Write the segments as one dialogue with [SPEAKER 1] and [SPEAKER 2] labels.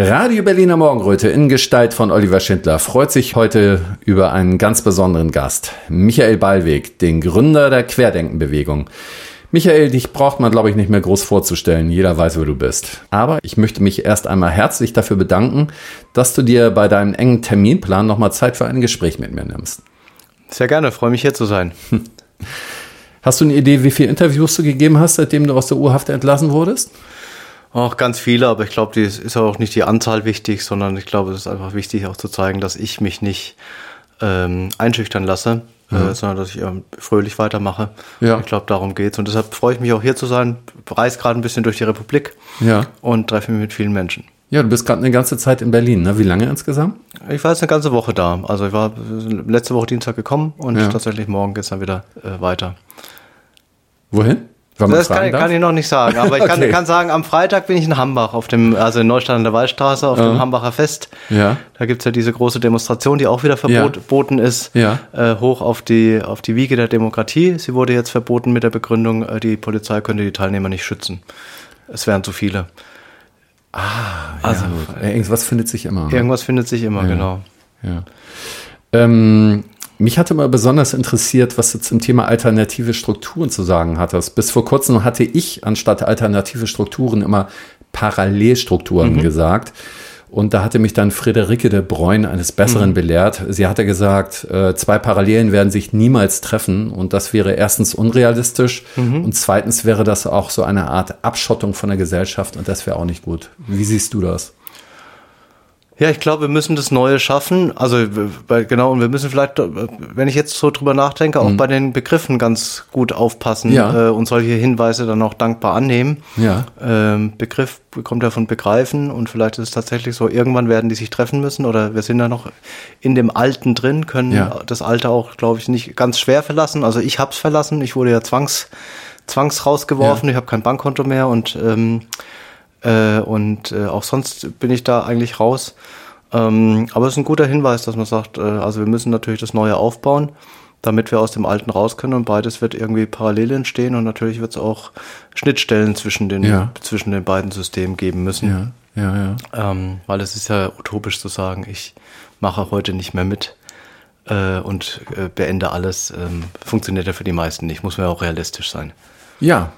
[SPEAKER 1] Radio Berliner Morgenröte in Gestalt von Oliver Schindler freut sich heute über einen ganz besonderen Gast, Michael Ballweg, den Gründer der Querdenkenbewegung. Michael, dich braucht man, glaube ich, nicht mehr groß vorzustellen. Jeder weiß, wer du bist. Aber ich möchte mich erst einmal herzlich dafür bedanken, dass du dir bei deinem engen Terminplan nochmal Zeit für ein Gespräch mit mir nimmst.
[SPEAKER 2] Sehr gerne, freue mich hier zu sein.
[SPEAKER 1] Hast du eine Idee, wie viele Interviews du gegeben hast, seitdem du aus der Urhaft entlassen wurdest?
[SPEAKER 2] Auch ganz viele, aber ich glaube, es ist auch nicht die Anzahl wichtig, sondern ich glaube, es ist einfach wichtig auch zu zeigen, dass ich mich nicht ähm, einschüchtern lasse, ja. äh, sondern dass ich ähm, fröhlich weitermache. Ja. Ich glaube, darum geht's. Und deshalb freue ich mich auch hier zu sein, reise gerade ein bisschen durch die Republik ja. und treffe mich mit vielen Menschen.
[SPEAKER 1] Ja, du bist gerade eine ganze Zeit in Berlin, ne? Wie lange insgesamt?
[SPEAKER 2] Ich war jetzt eine ganze Woche da. Also ich war letzte Woche Dienstag gekommen und ja. tatsächlich morgen geht's dann wieder äh, weiter.
[SPEAKER 1] Wohin?
[SPEAKER 2] Das kann, kann, ich noch nicht sagen, aber ich kann, okay. kann, sagen, am Freitag bin ich in Hambach, auf dem, also in Neustadt an der Waldstraße, auf ja. dem Hambacher Fest. Ja. Da gibt's ja diese große Demonstration, die auch wieder verboten ja. ist, ja. Äh, hoch auf die, auf die Wiege der Demokratie. Sie wurde jetzt verboten mit der Begründung, äh, die Polizei könnte die Teilnehmer nicht schützen. Es wären zu viele.
[SPEAKER 1] Ah, also, ja, irgendwas findet sich immer.
[SPEAKER 2] Ne? Irgendwas findet sich immer, genau.
[SPEAKER 1] Ja. Ähm, mich hatte mal besonders interessiert, was du zum Thema alternative Strukturen zu sagen hattest. Bis vor kurzem hatte ich anstatt alternative Strukturen immer Parallelstrukturen mhm. gesagt. Und da hatte mich dann Friederike de Bruyne eines Besseren mhm. belehrt. Sie hatte gesagt, äh, zwei Parallelen werden sich niemals treffen. Und das wäre erstens unrealistisch. Mhm. Und zweitens wäre das auch so eine Art Abschottung von der Gesellschaft. Und das wäre auch nicht gut. Wie siehst du das?
[SPEAKER 2] Ja, ich glaube, wir müssen das Neue schaffen. Also genau, und wir müssen vielleicht, wenn ich jetzt so drüber nachdenke, auch mhm. bei den Begriffen ganz gut aufpassen ja. äh, und solche Hinweise dann auch dankbar annehmen. Ja. Ähm, Begriff kommt ja von begreifen und vielleicht ist es tatsächlich so, irgendwann werden die sich treffen müssen oder wir sind ja noch in dem Alten drin, können ja. das Alte auch, glaube ich, nicht ganz schwer verlassen. Also ich hab's verlassen, ich wurde ja zwangs, zwangs rausgeworfen, ich habe kein Bankkonto mehr und ähm, äh, und äh, auch sonst bin ich da eigentlich raus. Ähm, aber es ist ein guter Hinweis, dass man sagt, äh, also wir müssen natürlich das Neue aufbauen, damit wir aus dem Alten raus können und beides wird irgendwie parallel entstehen und natürlich wird es auch Schnittstellen zwischen den, ja. zwischen den beiden Systemen geben müssen. Ja, ja, ja. Ähm, weil es ist ja utopisch zu sagen, ich mache heute nicht mehr mit äh, und äh, beende alles. Ähm, funktioniert ja für die meisten nicht, muss man ja auch realistisch sein.
[SPEAKER 1] Ja,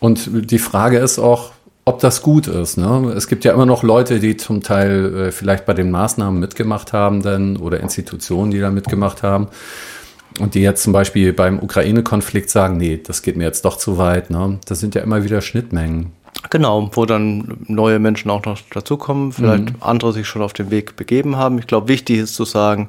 [SPEAKER 1] und die Frage ist auch, ob das gut ist. Ne? Es gibt ja immer noch Leute, die zum Teil äh, vielleicht bei den Maßnahmen mitgemacht haben denn, oder Institutionen, die da mitgemacht haben. Und die jetzt zum Beispiel beim Ukraine-Konflikt sagen, nee, das geht mir jetzt doch zu weit. Ne? Das sind ja immer wieder Schnittmengen.
[SPEAKER 2] Genau, wo dann neue Menschen auch noch dazukommen, vielleicht mhm. andere sich schon auf den Weg begeben haben. Ich glaube, wichtig ist zu sagen,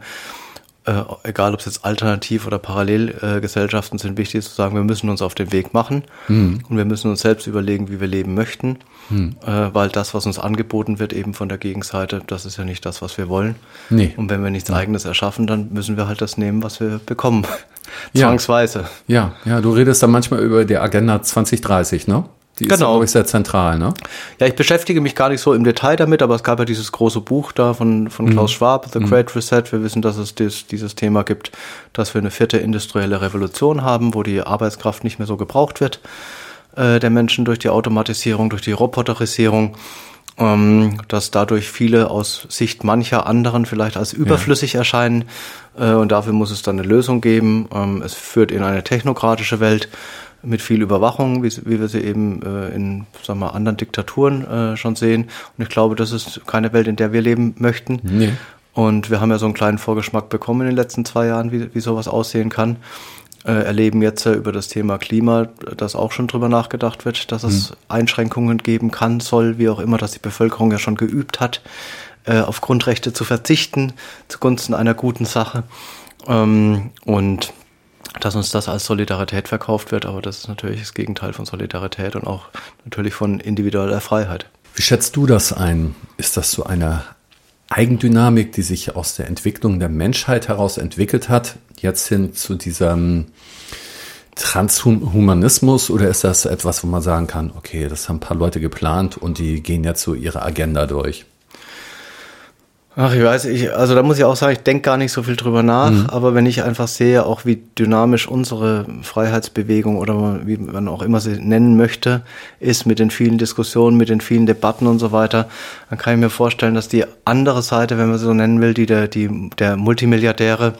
[SPEAKER 2] äh, egal ob es jetzt Alternativ- oder Parallelgesellschaften äh, sind, wichtig ist zu sagen, wir müssen uns auf den Weg machen mhm. und wir müssen uns selbst überlegen, wie wir leben möchten, mhm. äh, weil das, was uns angeboten wird, eben von der Gegenseite, das ist ja nicht das, was wir wollen. Nee. Und wenn wir nichts ja. Eigenes erschaffen, dann müssen wir halt das nehmen, was wir bekommen. Zwangsweise.
[SPEAKER 1] Ja, ja, du redest da manchmal über die Agenda 2030, ne? Die ist, genau. glaube ich, sehr zentral, ne?
[SPEAKER 2] Ja, ich beschäftige mich gar nicht so im Detail damit, aber es gab ja dieses große Buch da von, von Klaus mhm. Schwab, The mhm. Great Reset. Wir wissen, dass es dies, dieses Thema gibt, dass wir eine vierte industrielle Revolution haben, wo die Arbeitskraft nicht mehr so gebraucht wird, äh, der Menschen durch die Automatisierung, durch die Roboterisierung. Ähm, dass dadurch viele aus Sicht mancher anderen vielleicht als überflüssig ja. erscheinen. Äh, und dafür muss es dann eine Lösung geben. Ähm, es führt in eine technokratische Welt mit viel Überwachung, wie, wie wir sie eben äh, in sagen wir, anderen Diktaturen äh, schon sehen. Und ich glaube, das ist keine Welt, in der wir leben möchten. Nee. Und wir haben ja so einen kleinen Vorgeschmack bekommen in den letzten zwei Jahren, wie, wie sowas aussehen kann. Äh, erleben jetzt äh, über das Thema Klima, dass auch schon drüber nachgedacht wird, dass es mhm. Einschränkungen geben kann, soll, wie auch immer, dass die Bevölkerung ja schon geübt hat, äh, auf Grundrechte zu verzichten zugunsten einer guten Sache. Ähm, und dass uns das als Solidarität verkauft wird, aber das ist natürlich das Gegenteil von Solidarität und auch natürlich von individueller Freiheit.
[SPEAKER 1] Wie schätzt du das ein? Ist das so eine Eigendynamik, die sich aus der Entwicklung der Menschheit heraus entwickelt hat, jetzt hin zu diesem Transhumanismus oder ist das etwas, wo man sagen kann, okay, das haben ein paar Leute geplant und die gehen jetzt so ihre Agenda durch?
[SPEAKER 2] Ach, ich weiß, ich, also da muss ich auch sagen, ich denke gar nicht so viel drüber nach, mhm. aber wenn ich einfach sehe, auch wie dynamisch unsere Freiheitsbewegung oder wie man auch immer sie nennen möchte, ist mit den vielen Diskussionen, mit den vielen Debatten und so weiter, dann kann ich mir vorstellen, dass die andere Seite, wenn man sie so nennen will, die der, die, der Multimilliardäre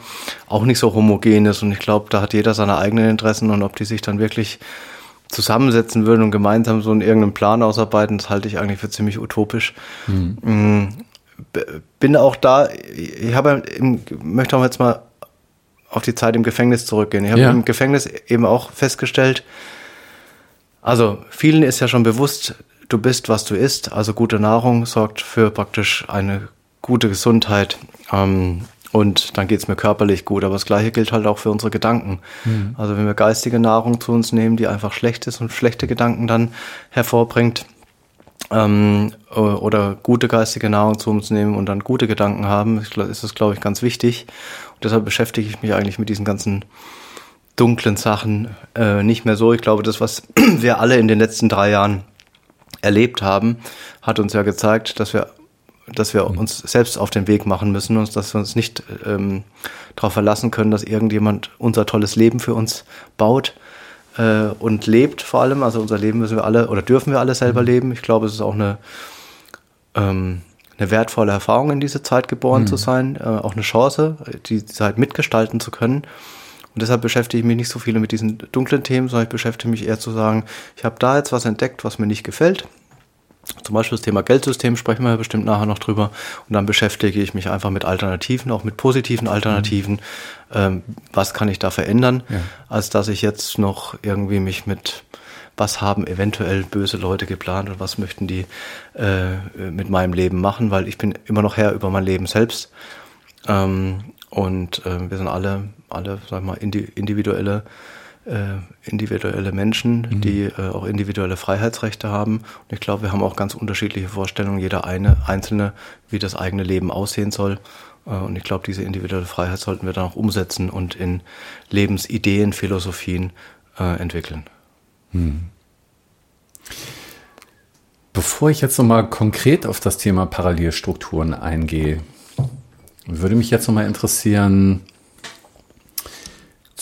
[SPEAKER 2] auch nicht so homogen ist und ich glaube, da hat jeder seine eigenen Interessen und ob die sich dann wirklich zusammensetzen würden und gemeinsam so einen irgendeinen Plan ausarbeiten, das halte ich eigentlich für ziemlich utopisch. Mhm. Bin auch da, ich habe im, möchte auch jetzt mal auf die Zeit im Gefängnis zurückgehen. Ich habe ja. im Gefängnis eben auch festgestellt, also vielen ist ja schon bewusst, du bist, was du isst. Also gute Nahrung sorgt für praktisch eine gute Gesundheit. Ähm, und dann geht es mir körperlich gut. Aber das Gleiche gilt halt auch für unsere Gedanken. Mhm. Also wenn wir geistige Nahrung zu uns nehmen, die einfach schlecht ist und schlechte Gedanken dann hervorbringt, ähm, oder gute geistige Nahrung zu uns nehmen und dann gute Gedanken haben, ist das, glaube ich, ganz wichtig. Und deshalb beschäftige ich mich eigentlich mit diesen ganzen dunklen Sachen äh, nicht mehr so. Ich glaube, das, was wir alle in den letzten drei Jahren erlebt haben, hat uns ja gezeigt, dass wir, dass wir uns selbst auf den Weg machen müssen und dass wir uns nicht ähm, darauf verlassen können, dass irgendjemand unser tolles Leben für uns baut, äh, und lebt vor allem. Also unser Leben müssen wir alle oder dürfen wir alle selber mhm. leben. Ich glaube, es ist auch eine, ähm, eine wertvolle Erfahrung, in diese Zeit geboren mhm. zu sein, äh, auch eine Chance, die Zeit mitgestalten zu können. Und deshalb beschäftige ich mich nicht so viel mit diesen dunklen Themen, sondern ich beschäftige mich eher zu sagen, ich habe da jetzt was entdeckt, was mir nicht gefällt. Zum Beispiel das Thema Geldsystem sprechen wir ja bestimmt nachher noch drüber. Und dann beschäftige ich mich einfach mit Alternativen, auch mit positiven Alternativen. Mhm. Ähm, was kann ich da verändern, ja. als dass ich jetzt noch irgendwie mich mit was haben eventuell böse Leute geplant und was möchten die äh, mit meinem Leben machen, weil ich bin immer noch Herr über mein Leben selbst. Ähm, und äh, wir sind alle, alle, sag ich mal, individuelle individuelle Menschen, mhm. die äh, auch individuelle Freiheitsrechte haben. Und ich glaube, wir haben auch ganz unterschiedliche Vorstellungen, jeder eine einzelne, wie das eigene Leben aussehen soll. Äh, und ich glaube, diese individuelle Freiheit sollten wir dann auch umsetzen und in Lebensideen, Philosophien äh, entwickeln. Mhm.
[SPEAKER 1] Bevor ich jetzt nochmal konkret auf das Thema Parallelstrukturen eingehe, würde mich jetzt nochmal interessieren,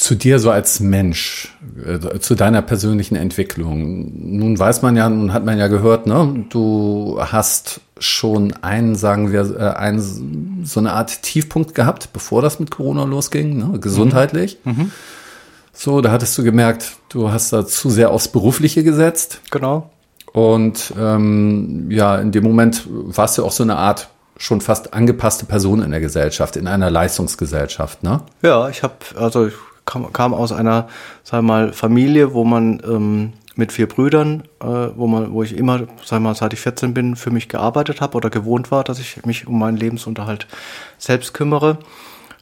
[SPEAKER 1] zu dir so als Mensch, äh, zu deiner persönlichen Entwicklung. Nun weiß man ja, nun hat man ja gehört, ne, du hast schon einen, sagen wir, äh, einen, so eine Art Tiefpunkt gehabt, bevor das mit Corona losging, ne, gesundheitlich. Mhm. Mhm. So, da hattest du gemerkt, du hast da zu sehr aufs Berufliche gesetzt.
[SPEAKER 2] Genau.
[SPEAKER 1] Und ähm, ja, in dem Moment warst du auch so eine Art schon fast angepasste Person in der Gesellschaft, in einer Leistungsgesellschaft, ne?
[SPEAKER 2] Ja, ich habe, also ich kam, kam aus einer, sag mal, Familie, wo man ähm, mit vier Brüdern, äh, wo man, wo ich immer, sag mal, seit ich 14 bin, für mich gearbeitet habe oder gewohnt war, dass ich mich um meinen Lebensunterhalt selbst kümmere.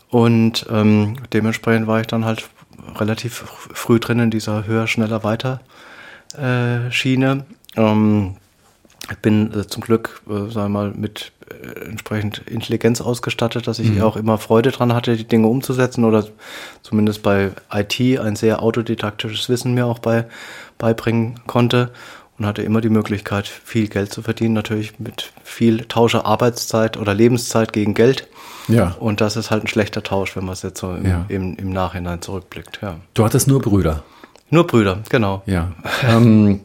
[SPEAKER 2] Und ähm, dementsprechend war ich dann halt relativ früh drin in dieser höher, schneller, weiter äh, Schiene. Ähm, ich bin äh, zum Glück, äh, sagen mal, mit entsprechend Intelligenz ausgestattet, dass ich mhm. auch immer Freude dran hatte, die Dinge umzusetzen oder zumindest bei IT ein sehr autodidaktisches Wissen mir auch bei, beibringen konnte und hatte immer die Möglichkeit, viel Geld zu verdienen, natürlich mit viel Tauscher Arbeitszeit oder Lebenszeit gegen Geld. Ja. Und das ist halt ein schlechter Tausch, wenn man es jetzt so im, ja. im, im Nachhinein zurückblickt. Ja.
[SPEAKER 1] Du hattest nur Brüder.
[SPEAKER 2] Nur Brüder, genau.
[SPEAKER 1] Ja. ähm,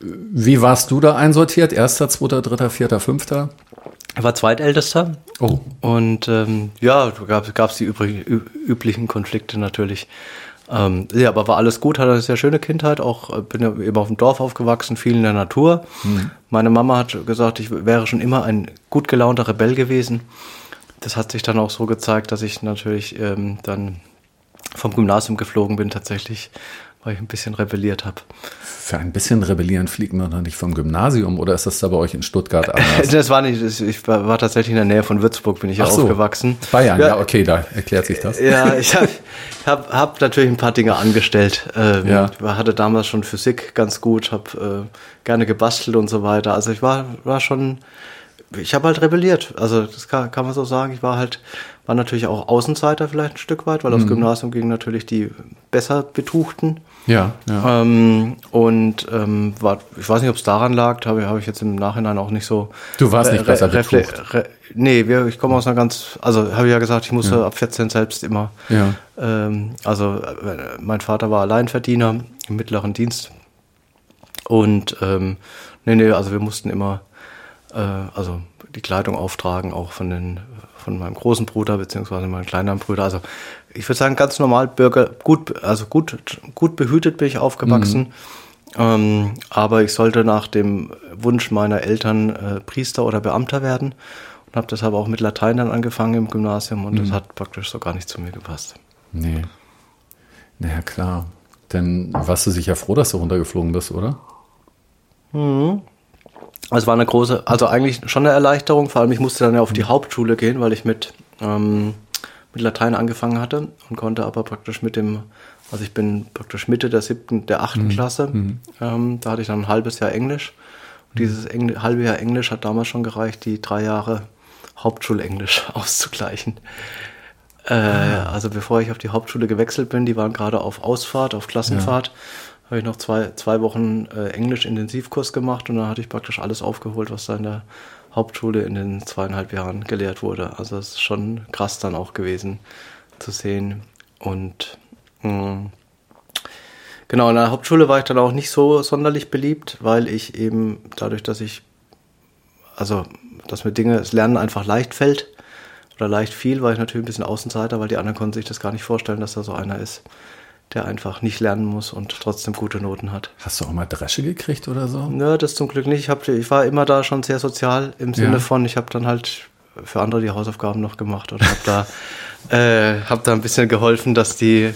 [SPEAKER 1] wie warst du da einsortiert? Erster, zweiter, dritter, vierter, fünfter?
[SPEAKER 2] Ich war zweitältester. Oh. Und ähm, ja, gab es die übrig, üblichen Konflikte natürlich. Ähm, ja, aber war alles gut, hatte eine sehr schöne Kindheit, auch äh, bin ja eben auf dem Dorf aufgewachsen, viel in der Natur. Mhm. Meine Mama hat gesagt, ich wäre schon immer ein gut gelaunter Rebell gewesen. Das hat sich dann auch so gezeigt, dass ich natürlich ähm, dann vom Gymnasium geflogen bin tatsächlich, weil ich ein bisschen rebelliert habe.
[SPEAKER 1] Für ein bisschen rebellieren fliegt man doch nicht vom Gymnasium oder ist das da bei euch in Stuttgart anders?
[SPEAKER 2] das war nicht, ich war, tatsächlich in der Nähe von Würzburg, bin ich Ach aufgewachsen.
[SPEAKER 1] Bayern, ja, ja, okay, da erklärt sich das.
[SPEAKER 2] Ja, ich habe hab, hab natürlich ein paar Dinge angestellt. Ähm, ja. Ich hatte damals schon Physik ganz gut, habe äh, gerne gebastelt und so weiter. Also ich war, war schon ich habe halt rebelliert. Also das kann, kann man so sagen. Ich war halt, war natürlich auch Außenseiter vielleicht ein Stück weit, weil aufs Gymnasium gingen natürlich die besser Betuchten.
[SPEAKER 1] Ja, ja.
[SPEAKER 2] Ähm, und ähm, war, ich weiß nicht, ob es daran lag, habe hab ich jetzt im Nachhinein auch nicht so.
[SPEAKER 1] Du warst nicht
[SPEAKER 2] re-
[SPEAKER 1] besser betucht.
[SPEAKER 2] re- Nee, wir, ich komme aus einer ganz, also habe ich ja gesagt, ich musste ab 14 selbst immer.
[SPEAKER 1] Ja.
[SPEAKER 2] Ähm, also äh, mein Vater war Alleinverdiener im mittleren Dienst. Und ähm, nee, nee, also wir mussten immer äh, also die Kleidung auftragen, auch von den von meinem großen Bruder beziehungsweise meinem kleineren Bruder. Also ich würde sagen, ganz normal Bürger, gut, also gut, gut behütet bin ich aufgewachsen. Ähm, aber ich sollte nach dem Wunsch meiner Eltern äh, Priester oder Beamter werden und habe deshalb auch mit Latein dann angefangen im Gymnasium und das hat praktisch so gar nicht zu mir gepasst.
[SPEAKER 1] Nee. Naja, klar. Dann warst du sicher froh, dass du runtergeflogen bist, oder?
[SPEAKER 2] Also es war eine große, also eigentlich schon eine Erleichterung, vor allem ich musste dann ja auf die Hauptschule gehen, weil ich mit, ähm, mit Latein angefangen hatte und konnte aber praktisch mit dem, also ich bin praktisch Mitte der siebten, der achten Klasse, ähm, da hatte ich dann ein halbes Jahr Englisch. Und dieses Engl halbe Jahr Englisch hat damals schon gereicht, die drei Jahre Hauptschulenglisch auszugleichen. Äh, Also bevor ich auf die Hauptschule gewechselt bin, die waren gerade auf Ausfahrt, auf Klassenfahrt, habe ich noch zwei, zwei Wochen äh, Englisch-Intensivkurs gemacht und dann hatte ich praktisch alles aufgeholt, was da in der Hauptschule in den zweieinhalb Jahren gelehrt wurde. Also es ist schon krass dann auch gewesen zu sehen. Und mh, genau, in der Hauptschule war ich dann auch nicht so sonderlich beliebt, weil ich eben dadurch, dass ich also dass mir Dinge, das Lernen einfach leicht fällt oder leicht fiel, war ich natürlich ein bisschen Außenseiter, weil die anderen konnten sich das gar nicht vorstellen, dass da so einer ist, der einfach nicht lernen muss und trotzdem gute Noten hat.
[SPEAKER 1] Hast du auch mal Dresche gekriegt oder so?
[SPEAKER 2] Nö, das zum Glück nicht. Ich, hab, ich war immer da schon sehr sozial im Sinne
[SPEAKER 1] Ja.
[SPEAKER 2] von, ich habe dann halt für andere die Hausaufgaben noch gemacht und habe da, äh, hab da ein bisschen geholfen, dass die,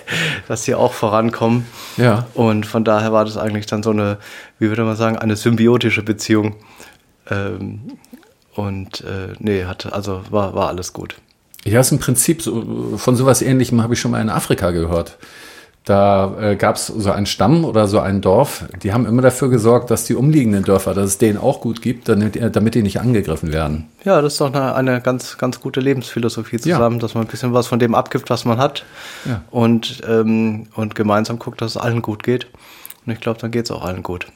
[SPEAKER 2] dass die auch vorankommen.
[SPEAKER 1] Ja.
[SPEAKER 2] Und von daher war das eigentlich dann so eine, wie würde man sagen, eine symbiotische Beziehung. Ähm, und äh, nee, hat, also war, war alles gut.
[SPEAKER 1] Ja, ist im Prinzip so, von sowas ähnlichem habe ich schon mal in Afrika gehört. Da äh, gab es so einen Stamm oder so ein Dorf, die haben immer dafür gesorgt, dass die umliegenden Dörfer, dass es denen auch gut gibt, damit, äh, damit die nicht angegriffen werden.
[SPEAKER 2] Ja, das ist doch eine, eine ganz, ganz gute Lebensphilosophie
[SPEAKER 1] Ja.
[SPEAKER 2] zusammen, dass man ein bisschen was von dem abgibt, was man hat
[SPEAKER 1] Ja.
[SPEAKER 2] und, ähm, und gemeinsam guckt, dass es allen gut geht. Und ich glaube, dann geht es auch allen gut.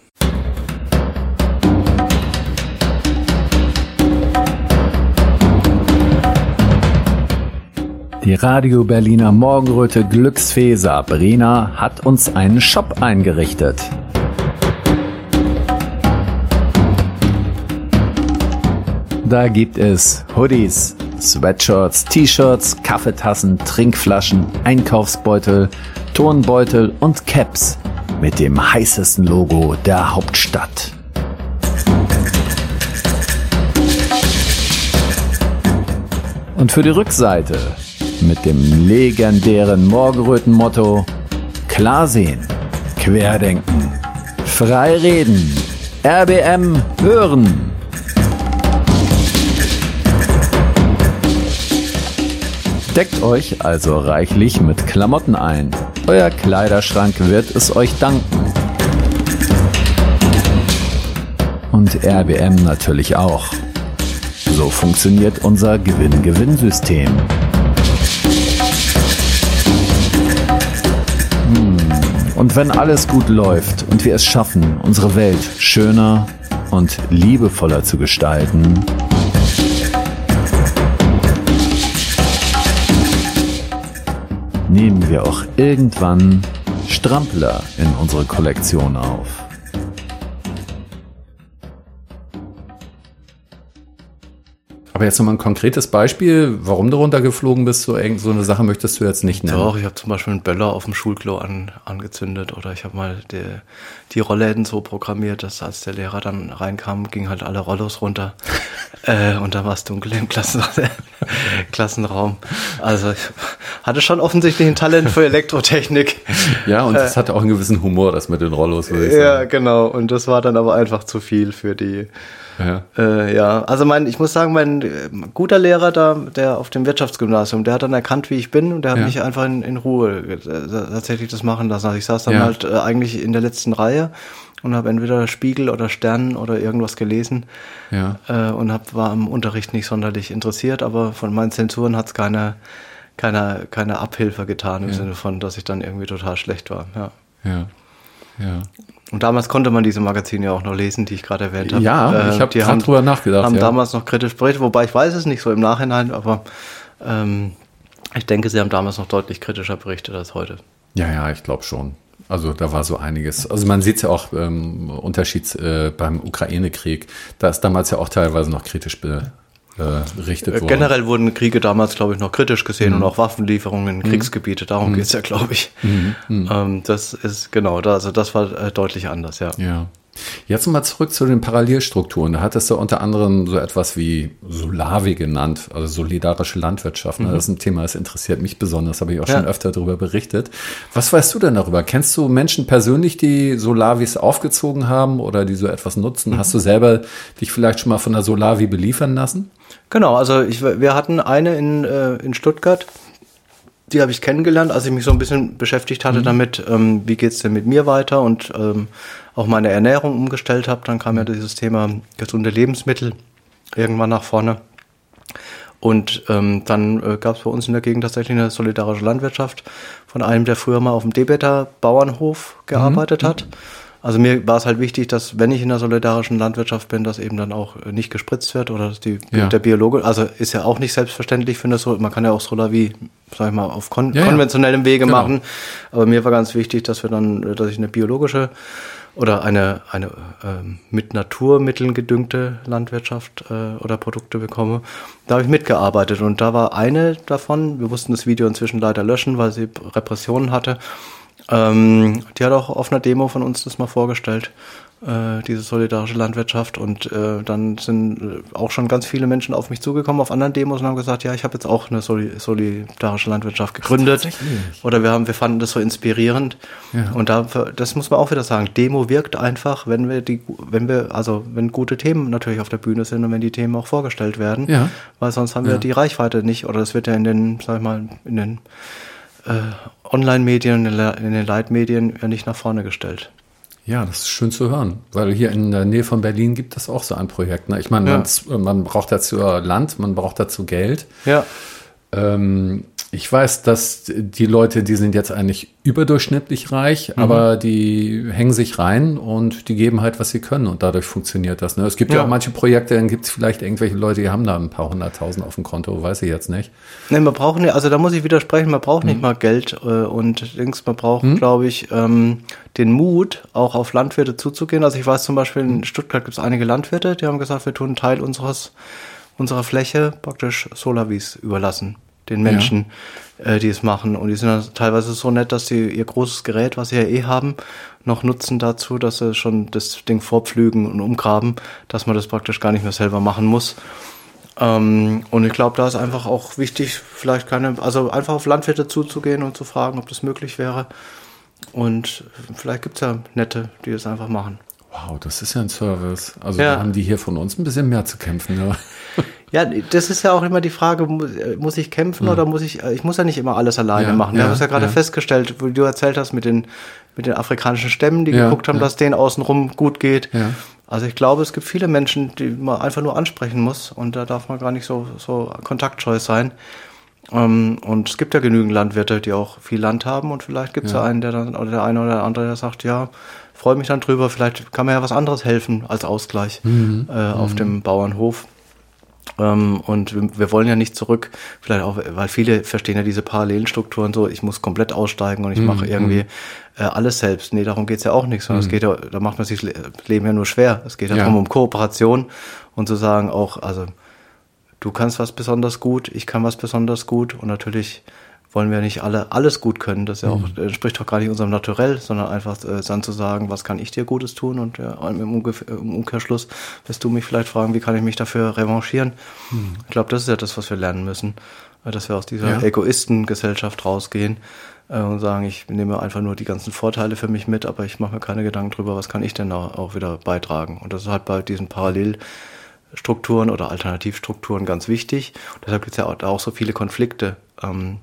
[SPEAKER 1] Die Radio Berliner Morgenröte Glücksfee Sabrina hat uns einen Shop eingerichtet. Da gibt es Hoodies, Sweatshirts, T-Shirts, Kaffeetassen, Trinkflaschen, Einkaufsbeutel, Turnbeutel und Caps mit dem heißesten Logo der Hauptstadt. Und für die Rückseite mit dem legendären Morgenröten-Motto Klar sehen, querdenken, frei reden, RBM hören. Deckt euch also reichlich mit Klamotten ein. Euer Kleiderschrank wird es euch danken. Und RBM natürlich auch. So funktioniert unser Gewinn-Gewinn-System. Hm, Und wenn alles gut läuft und wir es schaffen, unsere Welt schöner und liebevoller zu gestalten, nehmen wir auch irgendwann Strampler in unsere Kollektion auf. Aber jetzt nochmal ein konkretes Beispiel, warum du runtergeflogen bist, so, irgend- so eine Sache möchtest du jetzt nicht nennen.
[SPEAKER 2] Doch, ich habe zum Beispiel einen Böller auf dem Schulklo an, angezündet oder ich habe mal die, die Rollläden so programmiert, dass als der Lehrer dann reinkam, gingen halt alle Rollos runter äh, und da war es dunkel im Klassen Klassenraum. Also ich hatte schon offensichtlich ein Talent für Elektrotechnik.
[SPEAKER 1] Ja, und das hat auch einen gewissen Humor, das mit den Rollos, würde ich
[SPEAKER 2] Ja,
[SPEAKER 1] sagen.
[SPEAKER 2] genau. Und das war dann aber einfach zu viel für die.
[SPEAKER 1] Ja.
[SPEAKER 2] Äh, ja, also mein, ich muss sagen, mein äh, guter Lehrer da, der auf dem Wirtschaftsgymnasium, der hat dann erkannt, wie ich bin und der hat
[SPEAKER 1] Ja.
[SPEAKER 2] mich einfach in, in Ruhe äh, tatsächlich das machen lassen. Also ich saß dann
[SPEAKER 1] Ja.
[SPEAKER 2] halt äh, eigentlich in der letzten Reihe und habe entweder Spiegel oder Stern oder irgendwas gelesen
[SPEAKER 1] Ja.
[SPEAKER 2] äh, und hab, war am Unterricht nicht sonderlich interessiert, aber von meinen Zensuren hat es keine, keine, Abhilfe getan im
[SPEAKER 1] Ja.
[SPEAKER 2] Sinne von, dass ich dann irgendwie total schlecht war. Ja.
[SPEAKER 1] Ja. Ja.
[SPEAKER 2] Und damals konnte man diese Magazine ja auch noch lesen, die ich gerade erwähnt habe.
[SPEAKER 1] Ja, ich hab
[SPEAKER 2] die
[SPEAKER 1] grad
[SPEAKER 2] haben-
[SPEAKER 1] drüber nachgedacht,
[SPEAKER 2] Haben
[SPEAKER 1] ja.
[SPEAKER 2] damals noch kritisch berichtet, wobei ich weiß es nicht so im Nachhinein, aber ähm, ich denke, sie haben damals noch deutlich kritischer berichtet als heute.
[SPEAKER 1] Ja, ja, ich glaube schon. Also da war so einiges. Also man sieht ja auch ähm, Unterschied äh, beim Ukraine-Krieg. Da ist damals ja auch teilweise noch kritisch be, äh, berichtet
[SPEAKER 2] Äh. Generell wurden Kriege damals, glaube ich, noch kritisch gesehen
[SPEAKER 1] Mhm.
[SPEAKER 2] und auch Waffenlieferungen in Kriegsgebiete. Darum geht's ja, glaube ich.
[SPEAKER 1] Mhm.
[SPEAKER 2] Ähm, das ist genau, da, also das war äh, deutlich anders, ja.
[SPEAKER 1] Ja. Jetzt mal zurück zu den Parallelstrukturen. Da hattest du unter anderem so etwas wie Solavi genannt, also solidarische Landwirtschaft. Ne? Das ist ein Thema, das interessiert mich besonders, habe ich auch
[SPEAKER 2] Ja.
[SPEAKER 1] schon öfter darüber berichtet. Was weißt du denn darüber? Kennst du Menschen persönlich, die Solavis aufgezogen haben oder die so etwas nutzen? Hast du selber dich vielleicht schon mal von der Solavi beliefern lassen?
[SPEAKER 2] Genau, also ich, wir hatten eine in, äh, in Stuttgart, die habe ich kennengelernt, als ich mich so ein bisschen beschäftigt hatte damit, ähm, wie geht's denn mit mir weiter und ähm, auch meine Ernährung umgestellt habe. Dann kam ja dieses Thema gesunde Lebensmittel irgendwann nach vorne. Und ähm, dann äh, gab es bei uns in der Gegend tatsächlich eine solidarische Landwirtschaft von einem, der früher mal auf dem Debeter Bauernhof gearbeitet hat. Also mir war es halt wichtig, dass wenn ich in der solidarischen Landwirtschaft bin, dass eben dann auch nicht gespritzt wird oder dass die,
[SPEAKER 1] Ja.
[SPEAKER 2] der Biologe, also ist ja auch nicht selbstverständlich eine Sol man kann ja auch Solavi, sag ich mal, auf kon
[SPEAKER 1] Ja,
[SPEAKER 2] konventionellem Wege
[SPEAKER 1] Genau.
[SPEAKER 2] machen. Aber mir war ganz wichtig, dass wir dann, dass ich eine biologische oder eine, eine ähm, mit Naturmitteln gedüngte Landwirtschaft äh, oder Produkte bekomme. Da habe ich mitgearbeitet und da war eine davon, wir mussten das Video inzwischen leider löschen, weil sie Repressionen hatte. Ähm, die hat auch auf einer Demo von uns das mal vorgestellt, äh, diese solidarische Landwirtschaft. Und äh, dann sind äh, auch schon ganz viele Menschen auf mich zugekommen auf anderen Demos und haben gesagt, ja, ich habe jetzt auch eine Soli solidarische Landwirtschaft gegründet. Oder wir haben, wir fanden das so inspirierend.
[SPEAKER 1] Ja.
[SPEAKER 2] Und da, das muss man auch wieder sagen. Demo wirkt einfach, wenn wir die, wenn wir, also wenn gute Themen natürlich auf der Bühne sind und wenn die Themen auch vorgestellt werden.
[SPEAKER 1] Ja.
[SPEAKER 2] Weil sonst haben wir
[SPEAKER 1] Ja.
[SPEAKER 2] die Reichweite nicht. Oder das wird ja in den, sag ich mal, in den äh, Online-Medien, in den- Leitmedien ja nicht nach vorne gestellt.
[SPEAKER 1] Ja, das ist schön zu hören, weil hier in der Nähe von Berlin gibt es auch so ein Projekt. Ne? Ich meine,
[SPEAKER 2] Ja.
[SPEAKER 1] man, man braucht dazu Land, man braucht dazu Geld.
[SPEAKER 2] Ja.
[SPEAKER 1] Ähm, ich weiß, dass die Leute, die sind jetzt eigentlich überdurchschnittlich reich,
[SPEAKER 2] Mhm.
[SPEAKER 1] aber die hängen sich rein und die geben halt, was sie können und dadurch funktioniert das. Ne? Es gibt ja.
[SPEAKER 2] Ja.
[SPEAKER 1] auch manche Projekte, dann gibt es vielleicht irgendwelche Leute, die haben da ein paar hunderttausend auf dem Konto, weiß ich jetzt nicht.
[SPEAKER 2] Nee, man braucht nicht, also da muss ich widersprechen, man braucht
[SPEAKER 1] Mhm.
[SPEAKER 2] nicht mal Geld äh, und Dings, man braucht, glaube ich, ähm, den Mut, auch auf Landwirte zuzugehen. Also ich weiß zum Beispiel,
[SPEAKER 1] Mhm.
[SPEAKER 2] in Stuttgart gibt es einige Landwirte, die haben gesagt, wir tun einen Teil unseres, unserer Fläche praktisch Solavis überlassen, den Menschen, äh, die es machen. Und die sind dann teilweise so nett, dass sie ihr großes Gerät, was sie ja eh haben, noch nutzen dazu, dass sie schon das Ding vorpflügen und umgraben, dass man das praktisch gar nicht mehr selber machen muss. Ähm, und ich glaube, da ist einfach auch wichtig, vielleicht keine, also einfach auf Landwirte zuzugehen und zu fragen, ob das möglich wäre. Und vielleicht gibt's ja Nette, die das einfach machen.
[SPEAKER 1] Wow, das ist ja ein Service. Also
[SPEAKER 2] Ja.
[SPEAKER 1] da haben die hier von uns ein bisschen mehr zu kämpfen. Ne?
[SPEAKER 2] Ja, das ist ja auch immer die Frage, mu- muss ich kämpfen oder muss ich, äh, ich muss ja nicht immer alles alleine
[SPEAKER 1] Ja,
[SPEAKER 2] machen. Wir
[SPEAKER 1] ja,
[SPEAKER 2] haben es ja gerade
[SPEAKER 1] ja.
[SPEAKER 2] festgestellt, wo du erzählt hast mit den, mit den afrikanischen Stämmen, die
[SPEAKER 1] Ja,
[SPEAKER 2] geguckt haben,
[SPEAKER 1] ja.
[SPEAKER 2] dass denen außenrum gut geht.
[SPEAKER 1] Ja.
[SPEAKER 2] Also ich glaube, es gibt viele Menschen, die man einfach nur ansprechen muss und da darf man gar nicht so, so kontaktscheu sein. Ähm, und es gibt ja genügend Landwirte, die auch viel Land haben und vielleicht gibt es ja.
[SPEAKER 1] Ja.
[SPEAKER 2] einen, der dann, oder der eine oder der andere, der sagt, ja, freue mich dann drüber, vielleicht kann mir ja was anderes helfen als Ausgleich
[SPEAKER 1] Mhm.
[SPEAKER 2] äh, auf dem Bauernhof. Ähm, und wir, wollen ja nicht zurück, vielleicht auch, weil viele verstehen ja diese parallelen Strukturen so, ich muss komplett aussteigen und ich
[SPEAKER 1] Mhm,
[SPEAKER 2] mache irgendwie äh, alles selbst. Nee, darum geht's ja auch nicht, sondern es geht ja, da macht man sich das Le- Leben ja nur schwer. Es geht Ja. darum um Kooperation und zu sagen auch, also du kannst was besonders gut, ich kann was besonders gut und natürlich wollen wir nicht alle alles gut können. Das ist ja auch,
[SPEAKER 1] Mhm.
[SPEAKER 2] entspricht doch gar nicht unserem Naturell, sondern einfach äh, dann zu sagen, was kann ich dir Gutes tun und ja, im, Umkehrschluss wirst du mich vielleicht fragen, wie kann ich mich dafür revanchieren. Ich glaube, das ist ja das, was wir lernen müssen, äh, dass wir aus dieser
[SPEAKER 1] Ja.
[SPEAKER 2] Egoistengesellschaft rausgehen äh, und sagen, ich nehme einfach nur die ganzen Vorteile für mich mit, aber ich mache mir keine Gedanken drüber, was kann ich denn auch, auch wieder beitragen. Und das ist halt bei diesen Parallelstrukturen oder Alternativstrukturen ganz wichtig. Und deshalb gibt es ja auch, auch so viele Konflikte. Ähm,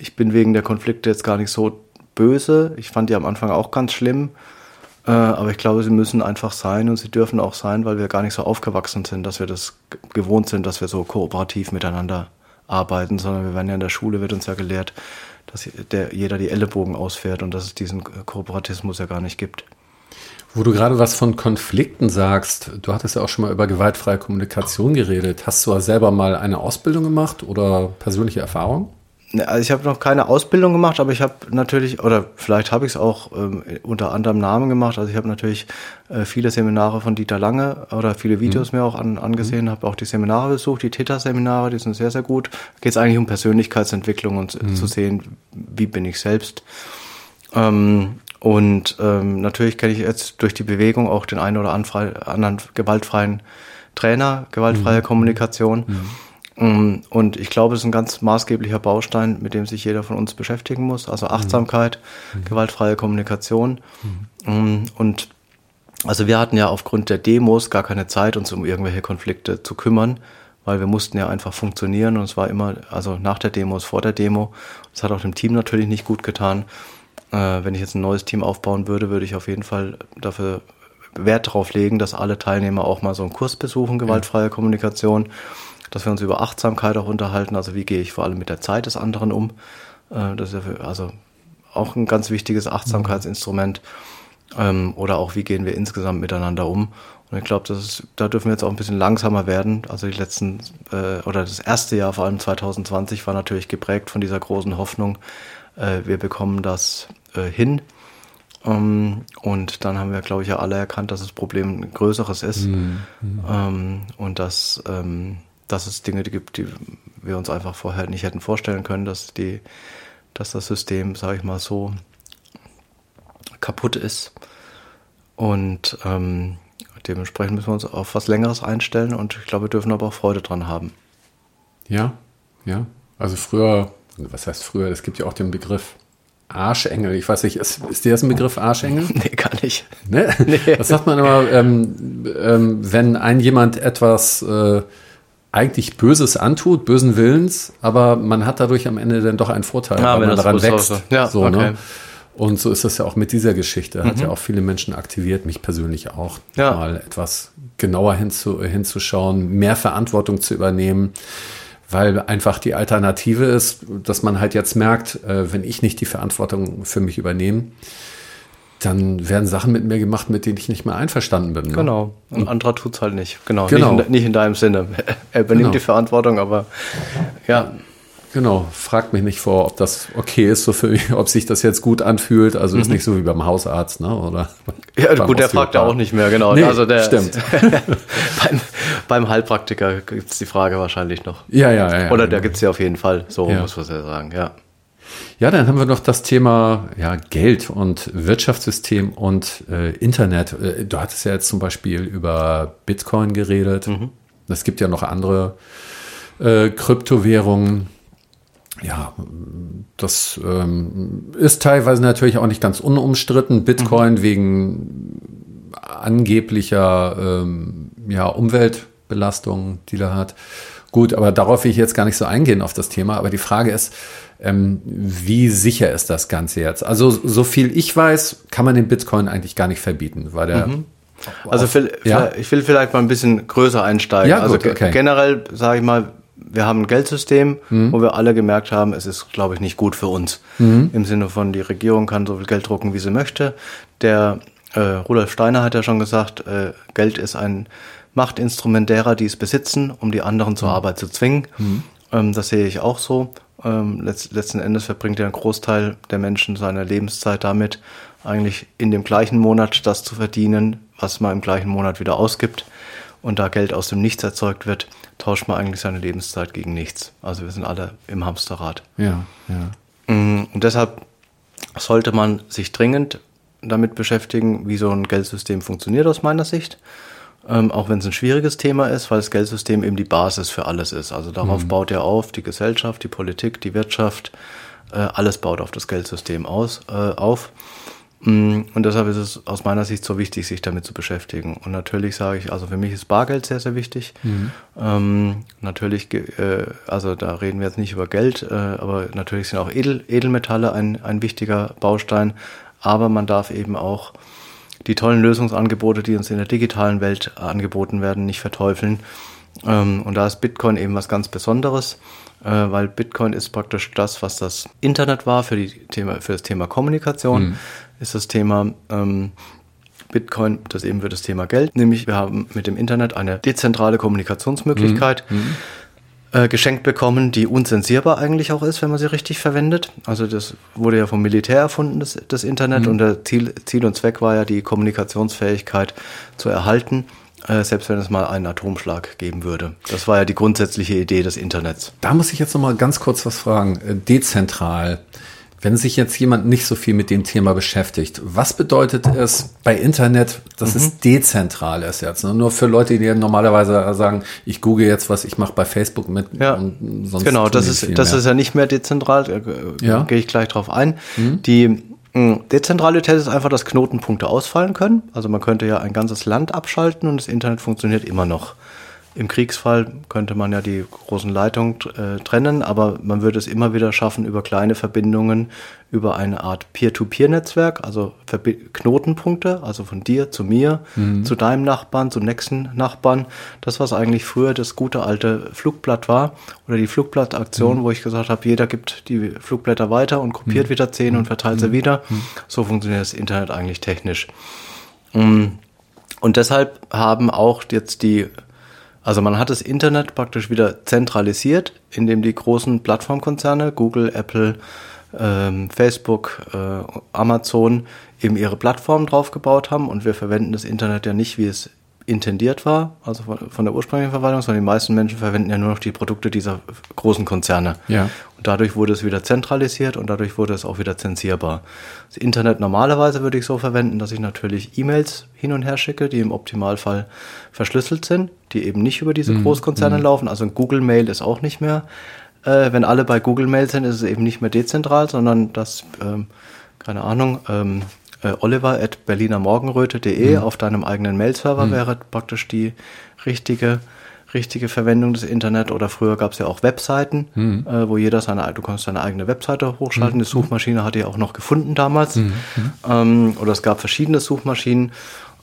[SPEAKER 2] ich bin wegen der Konflikte jetzt gar nicht so böse. Ich fand die am Anfang auch ganz schlimm. Äh, aber ich glaube, sie müssen einfach sein und sie dürfen auch sein, weil wir gar nicht so aufgewachsen sind, dass wir das gewohnt sind, dass wir so kooperativ miteinander arbeiten, sondern wir werden ja in der Schule, wird uns ja gelehrt, dass der, jeder die Ellenbogen ausfährt und dass es diesen Kooperatismus ja gar nicht gibt.
[SPEAKER 1] Wo du gerade was von Konflikten sagst, du hattest ja auch schon mal über gewaltfreie Kommunikation geredet. Hast du selber mal eine Ausbildung gemacht oder persönliche Erfahrung?
[SPEAKER 2] Ne, also ich habe noch keine Ausbildung gemacht, aber ich habe natürlich, oder vielleicht habe ich es auch ähm, unter anderem Namen gemacht. Also ich habe natürlich äh, viele Seminare von Dieter Lange oder viele Videos mhm. mir auch an, angesehen, mhm. habe auch die Seminare besucht, die Theta-Seminare, die sind sehr, sehr gut. Geht es eigentlich um Persönlichkeitsentwicklung und mhm. zu sehen, wie bin ich selbst. Ähm, und ähm, natürlich kenne ich jetzt durch die Bewegung auch den einen oder anderen gewaltfreien Trainer, gewaltfreie mhm. Kommunikation. Mhm. Mm, und ich glaube, es ist ein ganz maßgeblicher Baustein, mit dem sich jeder von uns beschäftigen muss. Also mhm. Achtsamkeit, mhm. gewaltfreie Kommunikation. Mhm. Mm, und also wir hatten ja aufgrund der Demos gar keine Zeit, uns um irgendwelche Konflikte zu kümmern, weil wir mussten ja einfach funktionieren und es war immer, also nach der Demo ist vor der Demo. Das hat auch dem Team natürlich nicht gut getan. Äh, wenn ich jetzt ein neues Team aufbauen würde, würde ich auf jeden Fall dafür Wert darauf legen, dass alle Teilnehmer auch mal so einen Kurs besuchen, gewaltfreie ja. Kommunikation dass wir uns über Achtsamkeit auch unterhalten. Also wie gehe ich vor allem mit der Zeit des anderen um? Äh, das ist ja für, also auch ein ganz wichtiges Achtsamkeitsinstrument. Ähm, oder auch wie gehen wir insgesamt miteinander um? Und ich glaube, da dürfen wir jetzt auch ein bisschen langsamer werden. Also die letzten äh, oder das erste Jahr, vor allem 2020, war natürlich geprägt von dieser großen Hoffnung, äh, wir bekommen das äh, hin. Um, ähm, und dann haben wir, glaube ich, ja alle erkannt, dass das Problem ein größeres ist. Mhm. Ähm, und dass ähm, dass es Dinge gibt, die wir uns einfach vorher nicht hätten vorstellen können, dass die, dass das System, sage ich mal, so kaputt ist. Und ähm, dementsprechend müssen wir uns auf was Längeres einstellen und ich glaube, wir dürfen aber auch Freude dran haben.
[SPEAKER 1] Ja, ja. Also früher, was heißt früher? Es gibt ja auch den Begriff Arschengel. Ich weiß nicht, ist, ist dir das ein Begriff Arschengel?
[SPEAKER 2] Nee, gar nicht.
[SPEAKER 1] Ne? Nee. Das sagt man immer, ähm, ähm, wenn ein jemand etwas äh, eigentlich Böses antut, bösen Willens, aber man hat dadurch am Ende dann doch einen Vorteil, ja, weil man daran wächst. Ja, so, ne? okay. ne? Und so ist das ja auch mit dieser Geschichte. Hat mhm. ja auch viele Menschen aktiviert, mich persönlich auch, ja. mal etwas genauer hinzu, hinzuschauen, mehr Verantwortung zu übernehmen. Weil einfach die Alternative ist, dass man halt jetzt merkt, äh, wenn ich nicht die Verantwortung für mich übernehme, dann werden Sachen mit mir gemacht, mit denen ich nicht mehr einverstanden bin. Ne?
[SPEAKER 2] Genau. Ein anderer tut es halt nicht. Genau. genau. Nicht, in, nicht, in, deinem Sinne. Er übernimmt genau. die Verantwortung, aber ja.
[SPEAKER 1] Genau. Fragt mich nicht vor, ob das okay ist, so für mich, ob sich das jetzt gut anfühlt. Also mhm. ist nicht so wie beim Hausarzt, ne? Oder
[SPEAKER 2] ja, gut, der fragt ja auch nicht mehr, genau.
[SPEAKER 1] Nee, also der stimmt.
[SPEAKER 2] beim, beim Heilpraktiker gibt es die Frage wahrscheinlich noch.
[SPEAKER 1] Ja, ja, ja.
[SPEAKER 2] Oder da gibt es ja auf jeden Fall. So ja. muss man ja sagen, ja.
[SPEAKER 1] Ja, dann haben wir noch das Thema ja, Geld und Wirtschaftssystem und äh, Internet. Äh, du hattest ja jetzt zum Beispiel über Bitcoin geredet. Mhm. Es gibt ja noch andere äh, Kryptowährungen. Ja, das ähm, ist teilweise natürlich auch nicht ganz unumstritten. Bitcoin mhm. wegen angeblicher ähm, ja, Umweltbelastung, die er hat. Gut, aber darauf will ich jetzt gar nicht so eingehen auf das Thema. Aber die Frage ist, ähm, wie sicher ist das Ganze jetzt? Also, so viel ich weiß, kann man den Bitcoin eigentlich gar nicht verbieten, weil der. Mhm.
[SPEAKER 2] Also, auf, ja? ich will vielleicht mal ein bisschen größer einsteigen. Ja, also, okay. generell sage ich mal, wir haben ein Geldsystem, mhm. wo wir alle gemerkt haben, es ist, glaube ich, nicht gut für uns. Mhm. Im Sinne von, die Regierung kann so viel Geld drucken, wie sie möchte. Der äh, Rudolf Steiner hat ja schon gesagt, äh, Geld ist ein Machtinstrument derer, die es besitzen, um die anderen zur mhm. Arbeit zu zwingen. Mhm. Ähm, das sehe ich auch so. Ähm, letzt, letzten Endes verbringt ja ein Großteil der Menschen seine Lebenszeit damit, eigentlich in dem gleichen Monat das zu verdienen, was man im gleichen Monat wieder ausgibt. Und da Geld aus dem Nichts erzeugt wird, tauscht man eigentlich seine Lebenszeit gegen nichts. Also wir sind alle im Hamsterrad.
[SPEAKER 1] Ja, ja.
[SPEAKER 2] Mm, und deshalb sollte man sich dringend damit beschäftigen, wie so ein Geldsystem funktioniert aus meiner Sicht. Ähm, auch wenn es ein schwieriges Thema ist, weil das Geldsystem eben die Basis für alles ist. Also darauf mhm. baut er auf, die Gesellschaft, die Politik, die Wirtschaft, äh, alles baut auf das Geldsystem aus, äh, auf. Mm, und deshalb ist es aus meiner Sicht so wichtig, sich damit zu beschäftigen. Und natürlich sage ich, also für mich ist Bargeld sehr, sehr wichtig. Mhm. Ähm, natürlich, äh, also da reden wir jetzt nicht über Geld, äh, aber natürlich sind auch Edel, Edelmetalle ein, ein wichtiger Baustein. Aber man darf eben auch die tollen Lösungsangebote, die uns in der digitalen Welt angeboten werden, nicht verteufeln. Ähm, und da ist Bitcoin eben was ganz Besonderes, äh, weil Bitcoin ist praktisch das, was das Internet war für, Thema, für das Thema Kommunikation, mhm. ist das Thema ähm, Bitcoin, das eben für das Thema Geld, nämlich wir haben mit dem Internet eine dezentrale Kommunikationsmöglichkeit. Mhm. mhm. Äh, geschenkt bekommen, die unzensierbar eigentlich auch ist, wenn man sie richtig verwendet. Also das wurde ja vom Militär erfunden, das, das Internet, mhm. und der Ziel, Ziel und Zweck war ja, die Kommunikationsfähigkeit zu erhalten äh, selbst wenn es mal einen Atomschlag geben würde. Das war ja die grundsätzliche Idee des Internets.
[SPEAKER 1] Da muss ich jetzt noch mal ganz kurz was fragen. Äh, dezentral. Wenn sich jetzt jemand nicht so viel mit dem Thema beschäftigt, was bedeutet es bei Internet, dass mhm. es dezentral ist jetzt? Ne? Nur für Leute, die normalerweise sagen, ich google jetzt was, ich mache bei Facebook mit
[SPEAKER 2] ja. und sonst. Genau, das ist, das ist ja nicht mehr dezentral, äh, ja. gehe ich gleich drauf ein. Mhm. Die hm, Dezentralität ist einfach, dass Knotenpunkte ausfallen können. Also man könnte ja ein ganzes Land abschalten und das Internet funktioniert immer noch. Im Kriegsfall könnte man ja die großen Leitungen äh, trennen, aber man würde es immer wieder schaffen, über kleine Verbindungen, über eine Art Peer-to-Peer-Netzwerk, also Verbi Knotenpunkte, also von dir zu mir, mhm. zu deinem Nachbarn, zum nächsten Nachbarn. Das, was eigentlich früher das gute alte Flugblatt war, oder die Flugblattaktion, mhm. wo ich gesagt habe, jeder gibt die Flugblätter weiter und kopiert mhm. wieder zehn und verteilt sie mhm. wieder. Mhm. So funktioniert das Internet eigentlich technisch. Mm. Und deshalb haben auch jetzt die also man hat das Internet praktisch wieder zentralisiert, indem die großen Plattformkonzerne, Google, Apple, ähm, Facebook, äh, Amazon, eben ihre Plattformen draufgebaut haben. Und wir verwenden das Internet ja nicht, wie es intendiert war, also von, von, der ursprünglichen Verwaltung, sondern die meisten Menschen verwenden ja nur noch die Produkte dieser großen Konzerne.
[SPEAKER 1] Ja.
[SPEAKER 2] Und dadurch wurde es wieder zentralisiert und dadurch wurde es auch wieder zensierbar. Das Internet normalerweise würde ich so verwenden, dass ich natürlich E-Mails hin und her schicke, die im Optimalfall verschlüsselt sind, die eben nicht über diese mhm. Großkonzerne mhm. laufen. Also ein Google Mail ist auch nicht mehr. Äh, wenn alle bei Google Mail sind, ist es eben nicht mehr dezentral, sondern das, ähm, keine Ahnung, ähm, äh, oliver at berlinermorgenröte.de mhm. auf deinem eigenen Mail-Server mhm. wäre praktisch die richtige richtige Verwendung des Internet oder früher gab es ja auch Webseiten, mhm. äh, wo jeder seine, du konntest deine eigene Webseite hochschalten. Mhm. Die Suchmaschine hatte ja auch noch gefunden damals. Mhm. Ähm, oder es gab verschiedene Suchmaschinen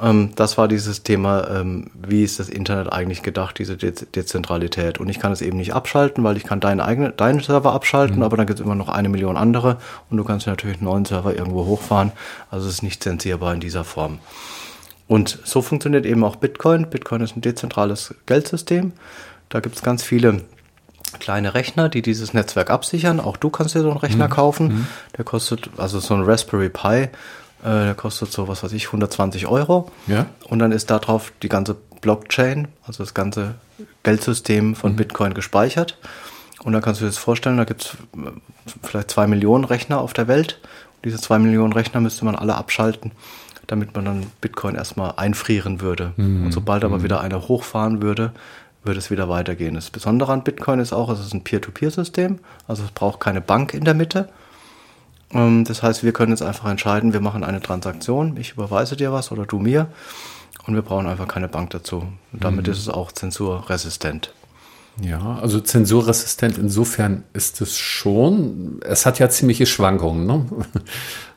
[SPEAKER 2] ähm, das war dieses Thema, ähm, wie ist das Internet eigentlich gedacht, diese De Dezentralität. Und ich kann es eben nicht abschalten, weil ich kann deinen eigenen, deinen Server abschalten, mhm. aber dann gibt es immer noch eine Million andere und du kannst natürlich einen neuen Server irgendwo hochfahren. Also es ist nicht zensierbar in dieser Form. Und so funktioniert eben auch Bitcoin. Bitcoin ist ein dezentrales Geldsystem. Da gibt es ganz viele kleine Rechner, die dieses Netzwerk absichern. Auch du kannst dir so einen Rechner mhm. kaufen. Mhm. Der kostet, also so ein Raspberry Pi äh, der kostet so, was weiß ich, 120 Euro.
[SPEAKER 1] Ja.
[SPEAKER 2] Und dann ist darauf die ganze Blockchain, also das ganze Geldsystem von mhm. Bitcoin gespeichert. Und dann kannst du dir das vorstellen, da gibt es äh, vielleicht zwei Millionen Rechner auf der Welt. Und diese zwei Millionen Rechner müsste man alle abschalten, damit man dann Bitcoin erstmal einfrieren würde. Mhm. Und sobald aber mhm. wieder einer hochfahren würde, würde es wieder weitergehen. Das Besondere an Bitcoin ist auch, es ist ein Peer-to-Peer-System, also es braucht keine Bank in der Mitte. Ähm, das heißt, wir können jetzt einfach entscheiden, wir machen eine Transaktion, ich überweise dir was oder du mir und wir brauchen einfach keine Bank dazu. Und damit mhm. ist es auch zensurresistent.
[SPEAKER 1] Ja, also zensurresistent insofern ist es schon. Es hat ja ziemliche Schwankungen. Ne?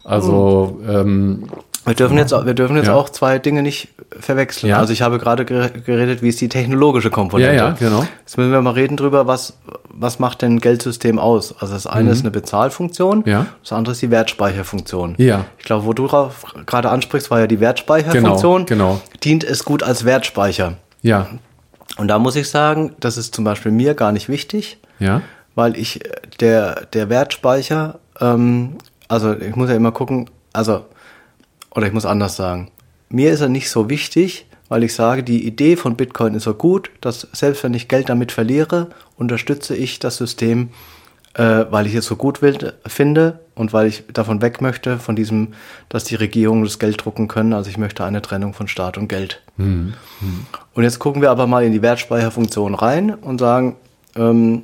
[SPEAKER 1] Also mhm. ähm,
[SPEAKER 2] wir dürfen jetzt, wir dürfen jetzt ja. auch zwei Dinge nicht verwechseln. Ja. Also ich habe gerade geredet, wie ist die technologische Komponente.
[SPEAKER 1] Ja, ja, genau.
[SPEAKER 2] Jetzt müssen wir mal reden drüber, was, was macht denn ein Geldsystem aus? Also das eine mhm. ist eine Bezahlfunktion,
[SPEAKER 1] ja.
[SPEAKER 2] das andere ist die Wertspeicherfunktion.
[SPEAKER 1] Ja.
[SPEAKER 2] Ich glaube, wo du gerade ansprichst, war ja die Wertspeicherfunktion.
[SPEAKER 1] Genau, genau.
[SPEAKER 2] Dient es gut als Wertspeicher.
[SPEAKER 1] Ja.
[SPEAKER 2] Und da muss ich sagen, das ist zum Beispiel mir gar nicht wichtig.
[SPEAKER 1] Ja.
[SPEAKER 2] Weil ich, der, der Wertspeicher, ähm, also ich muss ja immer gucken, also oder ich muss anders sagen, mir ist er nicht so wichtig, weil ich sage, die Idee von Bitcoin ist so gut, dass selbst wenn ich Geld damit verliere, unterstütze ich das System, äh, weil ich es so gut will, finde und weil ich davon weg möchte, von diesem, dass die Regierungen das Geld drucken können. Also ich möchte eine Trennung von Staat und Geld. Mhm. Und jetzt gucken wir aber mal in die Wertspeicherfunktion rein und sagen, ähm,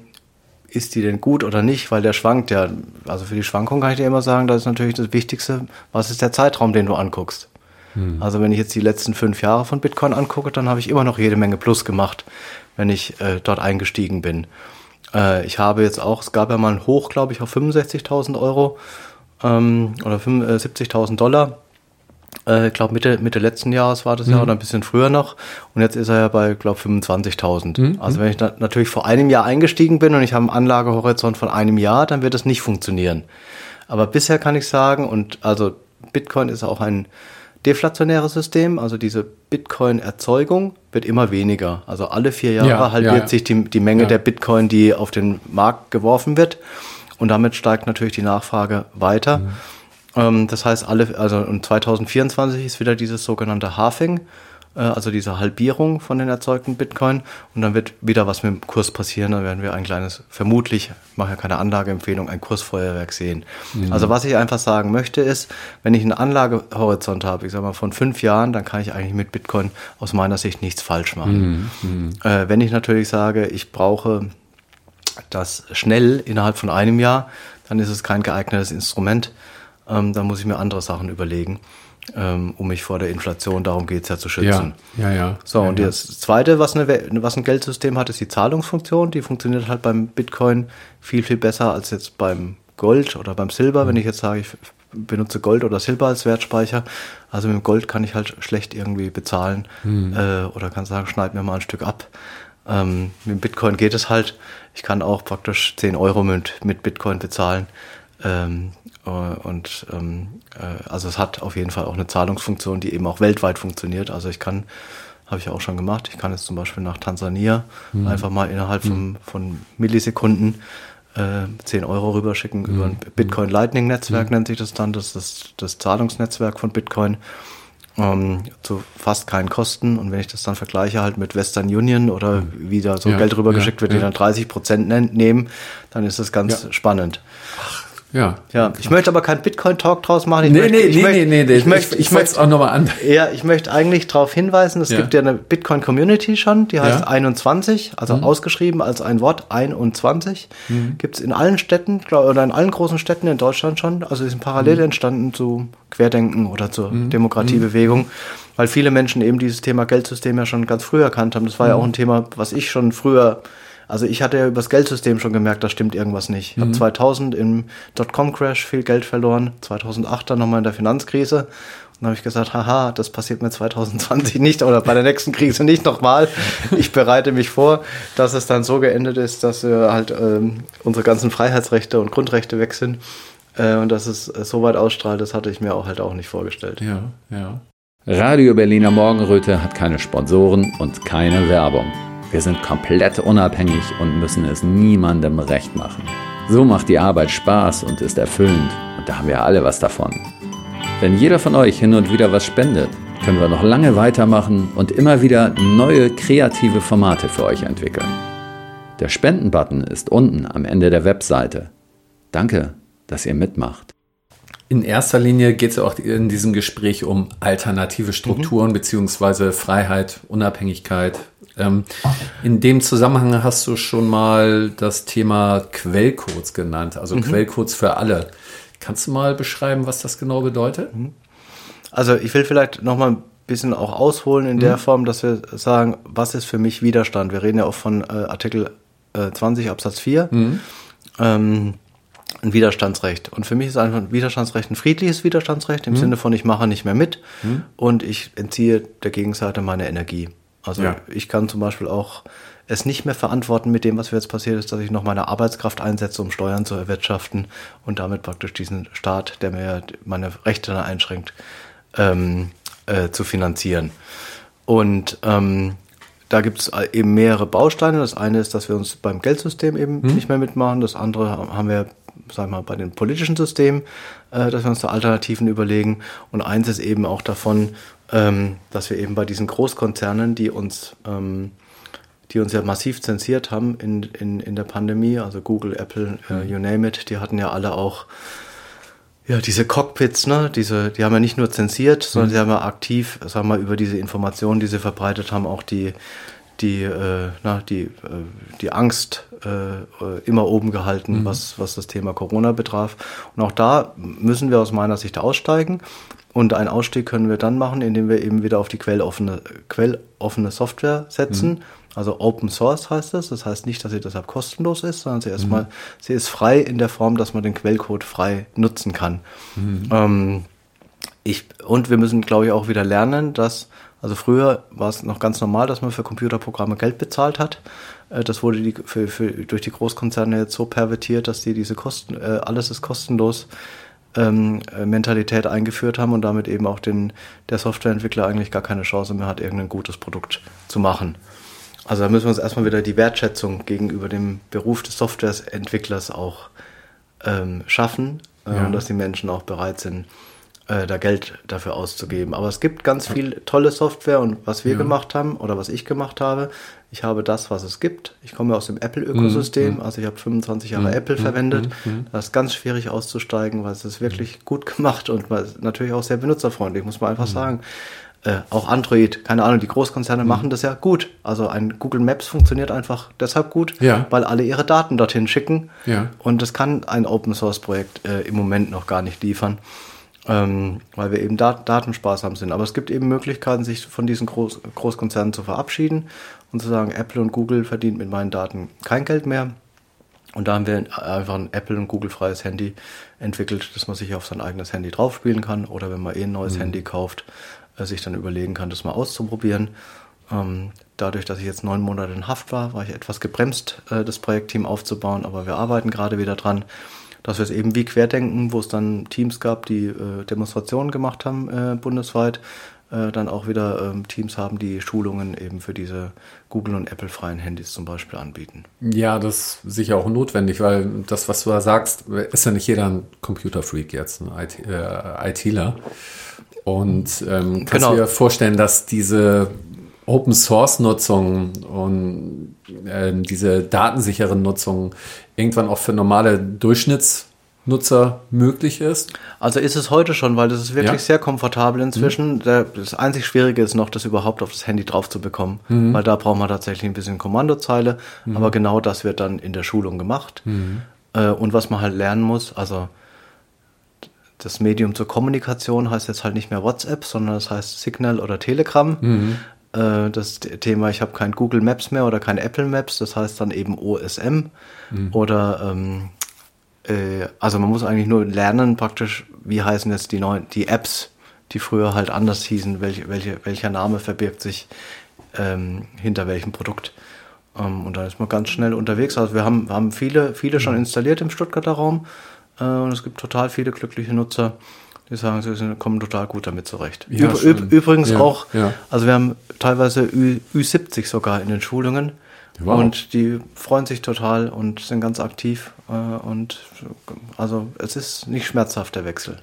[SPEAKER 2] ist die denn gut oder nicht, weil der schwankt ja. Also für die Schwankung kann ich dir immer sagen, das ist natürlich das Wichtigste, was ist der Zeitraum, den du anguckst. Hm. Also wenn ich jetzt die letzten fünf Jahre von Bitcoin angucke, dann habe ich immer noch jede Menge Plus gemacht, wenn ich äh, dort eingestiegen bin. Äh, ich habe jetzt auch, es gab ja mal ein Hoch, glaube ich, auf 65.000 Euro ähm, oder 70.000 äh, Dollar. Äh, ich glaube Mitte, Mitte letzten Jahres war das mhm. ja oder ein bisschen früher noch. Und jetzt ist er ja bei, glaube 25.000. Mhm. Also wenn ich da natürlich vor einem Jahr eingestiegen bin und ich habe einen Anlagehorizont von einem Jahr, dann wird das nicht funktionieren. Aber bisher kann ich sagen, und also Bitcoin ist auch ein deflationäres System, also diese Bitcoin-Erzeugung wird immer weniger. Also alle vier Jahre ja, halbiert ja, ja. sich die, die Menge der Bitcoin, die auf den Markt geworfen wird. Und damit steigt natürlich die Nachfrage weiter. Mhm. Ähm, das heißt, alle, also und 2024 ist wieder dieses sogenannte Halving, äh, also diese Halbierung von den erzeugten Bitcoin. Und dann wird wieder was mit dem Kurs passieren. Dann werden wir ein kleines, vermutlich, ich mache ja keine Anlageempfehlung, ein Kursfeuerwerk sehen. Mhm. Also was ich einfach sagen möchte ist, wenn ich einen Anlagehorizont habe, ich sage mal von fünf Jahren, dann kann ich eigentlich mit Bitcoin aus meiner Sicht nichts falsch machen. Mhm. mhm. Äh, wenn ich natürlich sage, ich brauche das schnell innerhalb von einem Jahr, dann ist es kein geeignetes Instrument. Ähm, dann muss ich mir andere Sachen überlegen, ähm, um mich vor der Inflation, darum geht es ja zu schützen.
[SPEAKER 1] Ja, ja, ja.
[SPEAKER 2] So,
[SPEAKER 1] ja,
[SPEAKER 2] und ja. das Zweite, was, eine, was ein Geldsystem hat, ist die Zahlungsfunktion. Die funktioniert halt beim Bitcoin viel, viel besser als jetzt beim Gold oder beim Silber. Mhm. Wenn ich jetzt sage, ich benutze Gold oder Silber als Wertspeicher. Also mit dem Gold kann ich halt schlecht irgendwie bezahlen mhm. äh, oder kann sagen, schneid mir mal ein Stück ab. Ähm, mit Bitcoin geht es halt. Ich kann auch praktisch 10 Euro mit, mit Bitcoin bezahlen. Ähm, äh, und ähm, äh, also es hat auf jeden Fall auch eine Zahlungsfunktion, die eben auch weltweit funktioniert. Also ich kann, habe ich auch schon gemacht, ich kann jetzt zum Beispiel nach Tansania mhm. einfach mal innerhalb mhm. von, von Millisekunden äh, 10 Euro rüberschicken mhm. über ein Bitcoin Lightning Netzwerk, mhm. nennt sich das dann. Das ist das Zahlungsnetzwerk von Bitcoin ähm, zu fast keinen Kosten. Und wenn ich das dann vergleiche halt mit Western Union oder mhm. wie da so ja, Geld rübergeschickt ja, wird, die dann 30 Prozent nehmen, dann ist das ganz ja. spannend. Ach,
[SPEAKER 1] ja.
[SPEAKER 2] Ja, ich möchte aber keinen Bitcoin-Talk draus machen. Ich
[SPEAKER 1] nee,
[SPEAKER 2] möchte,
[SPEAKER 1] nee,
[SPEAKER 2] ich
[SPEAKER 1] nee,
[SPEAKER 2] möchte,
[SPEAKER 1] nee, nee,
[SPEAKER 2] Ich möchte, ich, möchte auch nochmal an. Ja, ich möchte eigentlich darauf hinweisen, es ja. gibt ja eine Bitcoin-Community schon, die heißt ja. 21, also mhm. ausgeschrieben als ein Wort, 21. Mhm. Gibt es in allen Städten oder in allen großen Städten in Deutschland schon. Also die sind parallel mhm. entstanden zu Querdenken oder zur mhm. Demokratiebewegung, mhm. weil viele Menschen eben dieses Thema Geldsystem ja schon ganz früh erkannt haben. Das war ja mhm. auch ein Thema, was ich schon früher also ich hatte ja über das Geldsystem schon gemerkt, da stimmt irgendwas nicht. Ich mhm. habe 2000 im Dotcom-Crash viel Geld verloren, 2008 dann nochmal in der Finanzkrise. Und dann habe ich gesagt, haha, das passiert mir 2020 nicht oder bei der nächsten Krise nicht nochmal. Ich bereite mich vor, dass es dann so geendet ist, dass wir halt ähm, unsere ganzen Freiheitsrechte und Grundrechte weg sind. Äh, und dass es äh, so weit ausstrahlt, das hatte ich mir auch halt auch nicht vorgestellt.
[SPEAKER 1] Ja, ja. Radio Berliner Morgenröte hat keine Sponsoren und keine Werbung. Wir sind komplett unabhängig und müssen es niemandem recht machen. So macht die Arbeit Spaß und ist erfüllend und da haben wir alle was davon. Wenn jeder von euch hin und wieder was spendet, können wir noch lange weitermachen und immer wieder neue kreative Formate für euch entwickeln. Der Spenden-Button ist unten am Ende der Webseite. Danke, dass ihr mitmacht. In erster Linie geht es auch in diesem Gespräch um alternative Strukturen mhm. beziehungsweise Freiheit, Unabhängigkeit, ähm, in dem Zusammenhang hast du schon mal das Thema Quellcodes genannt, also mhm. Quellcodes für alle. Kannst du mal beschreiben, was das genau bedeutet? Mhm.
[SPEAKER 2] Also ich will vielleicht noch mal ein bisschen auch ausholen in mhm. der Form, dass wir sagen, was ist für mich Widerstand? Wir reden ja auch von äh, Artikel äh, 20 Absatz 4. Mhm. Ähm, ein Widerstandsrecht. Und für mich ist einfach ein Widerstandsrecht ein friedliches Widerstandsrecht im mhm. Sinne von, ich mache nicht mehr mit mhm. und ich entziehe der Gegenseite meine Energie. Also ja. ich kann zum Beispiel auch es nicht mehr verantworten mit dem, was jetzt passiert ist, dass ich noch meine Arbeitskraft einsetze, um Steuern zu erwirtschaften und damit praktisch diesen Staat, der mir meine Rechte einschränkt, ähm, äh, zu finanzieren. Und ähm, da gibt es eben mehrere Bausteine. Das eine ist, dass wir uns beim Geldsystem eben hm. nicht mehr mitmachen. Das andere haben wir, sagen wir mal, bei den politischen Systemen, äh, dass wir uns da Alternativen überlegen. Und eins ist eben auch davon, ähm, dass wir eben bei diesen Großkonzernen, die uns, ähm, die uns ja massiv zensiert haben in, in, in der Pandemie, also Google, Apple, äh, mhm. you name it, die hatten ja alle auch ja, diese Cockpits, ne, diese, die haben ja nicht nur zensiert, sondern mhm. sie haben ja aktiv, sagen wir mal, über diese Informationen, die sie verbreitet haben, auch die, die, äh, na, die, äh, die Angst äh, immer oben gehalten, mhm. was, was das Thema Corona betraf. Und auch da müssen wir aus meiner Sicht aussteigen. Und einen Ausstieg können wir dann machen, indem wir eben wieder auf die quelloffene, quelloffene Software setzen. Mhm. Also Open Source heißt das. Das heißt nicht, dass sie deshalb kostenlos ist, sondern sie erstmal, mhm. sie ist frei in der Form, dass man den Quellcode frei nutzen kann. Mhm. Ähm, ich, und wir müssen, glaube ich, auch wieder lernen, dass, also früher war es noch ganz normal, dass man für Computerprogramme Geld bezahlt hat. Äh, das wurde die, für, für, durch die Großkonzerne jetzt so pervertiert, dass die diese Kosten, äh, alles ist kostenlos ähm, äh, Mentalität eingeführt haben und damit eben auch den, der Softwareentwickler eigentlich gar keine Chance mehr hat, irgendein gutes Produkt zu machen. Also da müssen wir uns erstmal wieder die Wertschätzung gegenüber dem Beruf des Softwareentwicklers auch ähm, schaffen, äh, ja. dass die Menschen auch bereit sind, äh, da Geld dafür auszugeben. Aber es gibt ganz viel tolle Software und was wir ja. gemacht haben oder was ich gemacht habe, ich habe das, was es gibt. Ich komme aus dem Apple-Ökosystem, mhm. also ich habe 25 Jahre mhm. Apple verwendet. Mhm. mhm. Das ist ganz schwierig auszusteigen, weil es ist wirklich gut gemacht und natürlich auch sehr benutzerfreundlich, muss man einfach sagen. Äh, auch Android, keine Ahnung, die Großkonzerne mhm. machen das ja gut. Also ein Google Maps funktioniert einfach deshalb gut, ja. weil alle ihre Daten dorthin schicken. Ja. Und das kann ein Open Source Projekt äh, im Moment noch gar nicht liefern ähm, weil wir eben dat datensparsam sind. Aber es gibt eben Möglichkeiten, sich von diesen Groß Großkonzernen zu verabschieden und zu sagen, Apple und Google verdient mit meinen Daten kein Geld mehr. Und da haben wir einfach ein Apple- und Google-freies Handy entwickelt, dass man sich auf sein eigenes Handy draufspielen kann oder wenn man eh ein neues mhm. Handy kauft, äh, sich dann überlegen kann, das mal auszuprobieren. Ähm, dadurch, dass ich jetzt neun Monate in Haft war, war ich etwas gebremst, äh, das Projektteam aufzubauen, aber wir arbeiten gerade wieder dran dass wir es eben wie Querdenken, wo es dann Teams gab, die äh, Demonstrationen gemacht haben äh, bundesweit, äh, dann auch wieder ähm, Teams haben, die Schulungen eben für diese Google- und Apple-freien Handys zum Beispiel anbieten.
[SPEAKER 1] Ja, das ist sicher auch notwendig, weil das, was du da sagst, ist ja nicht jeder ein Computerfreak jetzt, ein IT, äh, ITler. Und ähm, kannst genau. dir vorstellen, dass diese Open Source Nutzung und äh, diese datensichere Nutzung irgendwann auch für normale Durchschnittsnutzer möglich ist?
[SPEAKER 2] Also ist es heute schon, weil das ist wirklich ja. sehr komfortabel inzwischen. Mhm. Das einzig Schwierige ist noch, das überhaupt auf das Handy drauf zu bekommen, mhm. weil da braucht man tatsächlich ein bisschen Kommandozeile. Mhm. Aber genau das wird dann in der Schulung gemacht. Mhm. Äh, und was man halt lernen muss, also das Medium zur Kommunikation heißt jetzt halt nicht mehr WhatsApp, sondern das heißt Signal oder Telegram. Mhm. Äh, das Thema, ich habe kein Google Maps mehr oder kein Apple Maps, das heißt dann eben OSM mhm. oder ähm, äh, also man muss eigentlich nur lernen praktisch, wie heißen jetzt die neuen, die Apps, die früher halt anders hießen, welche, welche, welcher Name verbirgt sich ähm, hinter welchem Produkt. Ähm, und dann ist man ganz schnell unterwegs. Also wir haben, haben viele, viele schon mhm. installiert im Stuttgarter Raum äh, und es gibt total viele glückliche Nutzer. Die sagen, sie sind, kommen total gut damit zurecht. Ja, Üb übrigens ja, auch, ja. also wir haben teilweise Ü, Ü70 sogar in den Schulungen. Wow. Und die freuen sich total und sind ganz aktiv. Äh, und also es ist nicht schmerzhaft, der Wechsel.